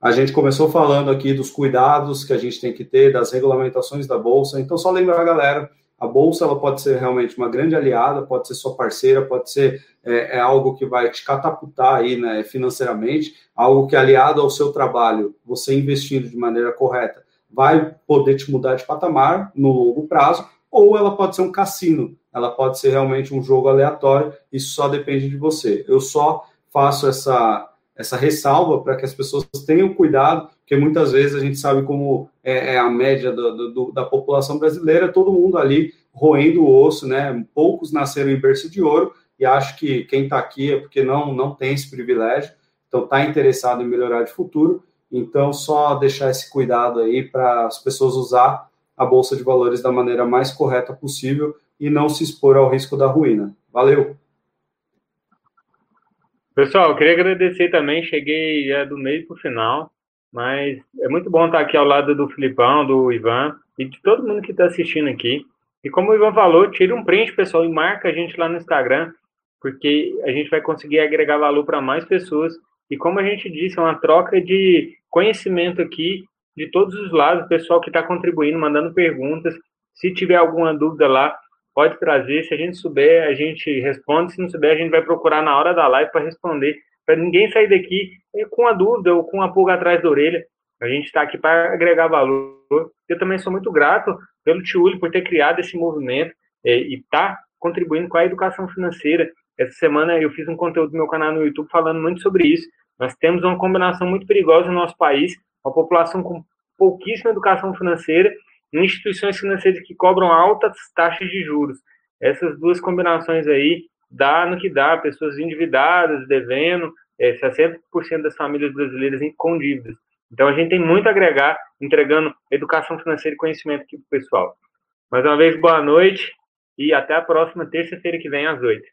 a gente começou falando aqui dos cuidados que a gente tem que ter, das regulamentações da Bolsa, então só lembrar a galera, a Bolsa ela pode ser realmente uma grande aliada, pode ser sua parceira, pode ser é, é algo que vai te catapultar aí, né, financeiramente, algo que aliado ao seu trabalho, você investindo de maneira correta, vai poder te mudar de patamar no longo prazo, ou ela pode ser um cassino, ela pode ser realmente um jogo aleatório, isso só depende de você. Eu só faço essa, essa ressalva para que as pessoas tenham cuidado, porque muitas vezes a gente sabe como é, é a média do, do, da população brasileira, todo mundo ali roendo o osso, né? Poucos nasceram em berço de ouro, e acho que quem está aqui é porque não, não tem esse privilégio, então está interessado em melhorar de futuro. Então, só deixar esse cuidado aí para as pessoas usar a Bolsa de Valores da maneira mais correta possível, e não se expor ao risco da ruína. Valeu! Pessoal, queria agradecer também, cheguei é, do meio para o final, mas é muito bom estar aqui ao lado do Filipão, do Ivan e de todo mundo que está assistindo aqui. E como o Ivan falou, tire um print, pessoal, e marca a gente lá no Instagram, porque a gente vai conseguir agregar valor para mais pessoas. E como a gente disse, é uma troca de conhecimento aqui de todos os lados, o pessoal que está contribuindo, mandando perguntas. Se tiver alguma dúvida lá, pode trazer. Se a gente souber, a gente responde. Se não souber, a gente vai procurar na hora da live para responder. Para ninguém sair daqui com a dúvida ou com a pulga atrás da orelha. A gente está aqui para agregar valor. Eu também sou muito grato pelo Tiúlio por ter criado esse movimento é, e está contribuindo com a educação financeira. Essa semana eu fiz um conteúdo no meu canal no YouTube falando muito sobre isso. Nós temos uma combinação muito perigosa no nosso país, uma população com pouquíssima educação financeira e instituições financeiras que cobram altas taxas de juros. Essas duas combinações aí dá no que dá, pessoas endividadas, devendo, é, 60% das famílias brasileiras com dívidas. Então a gente tem muito a agregar, entregando educação financeira e conhecimento aqui para o pessoal. Mais uma vez, boa noite e até a próxima terça-feira que vem às oito.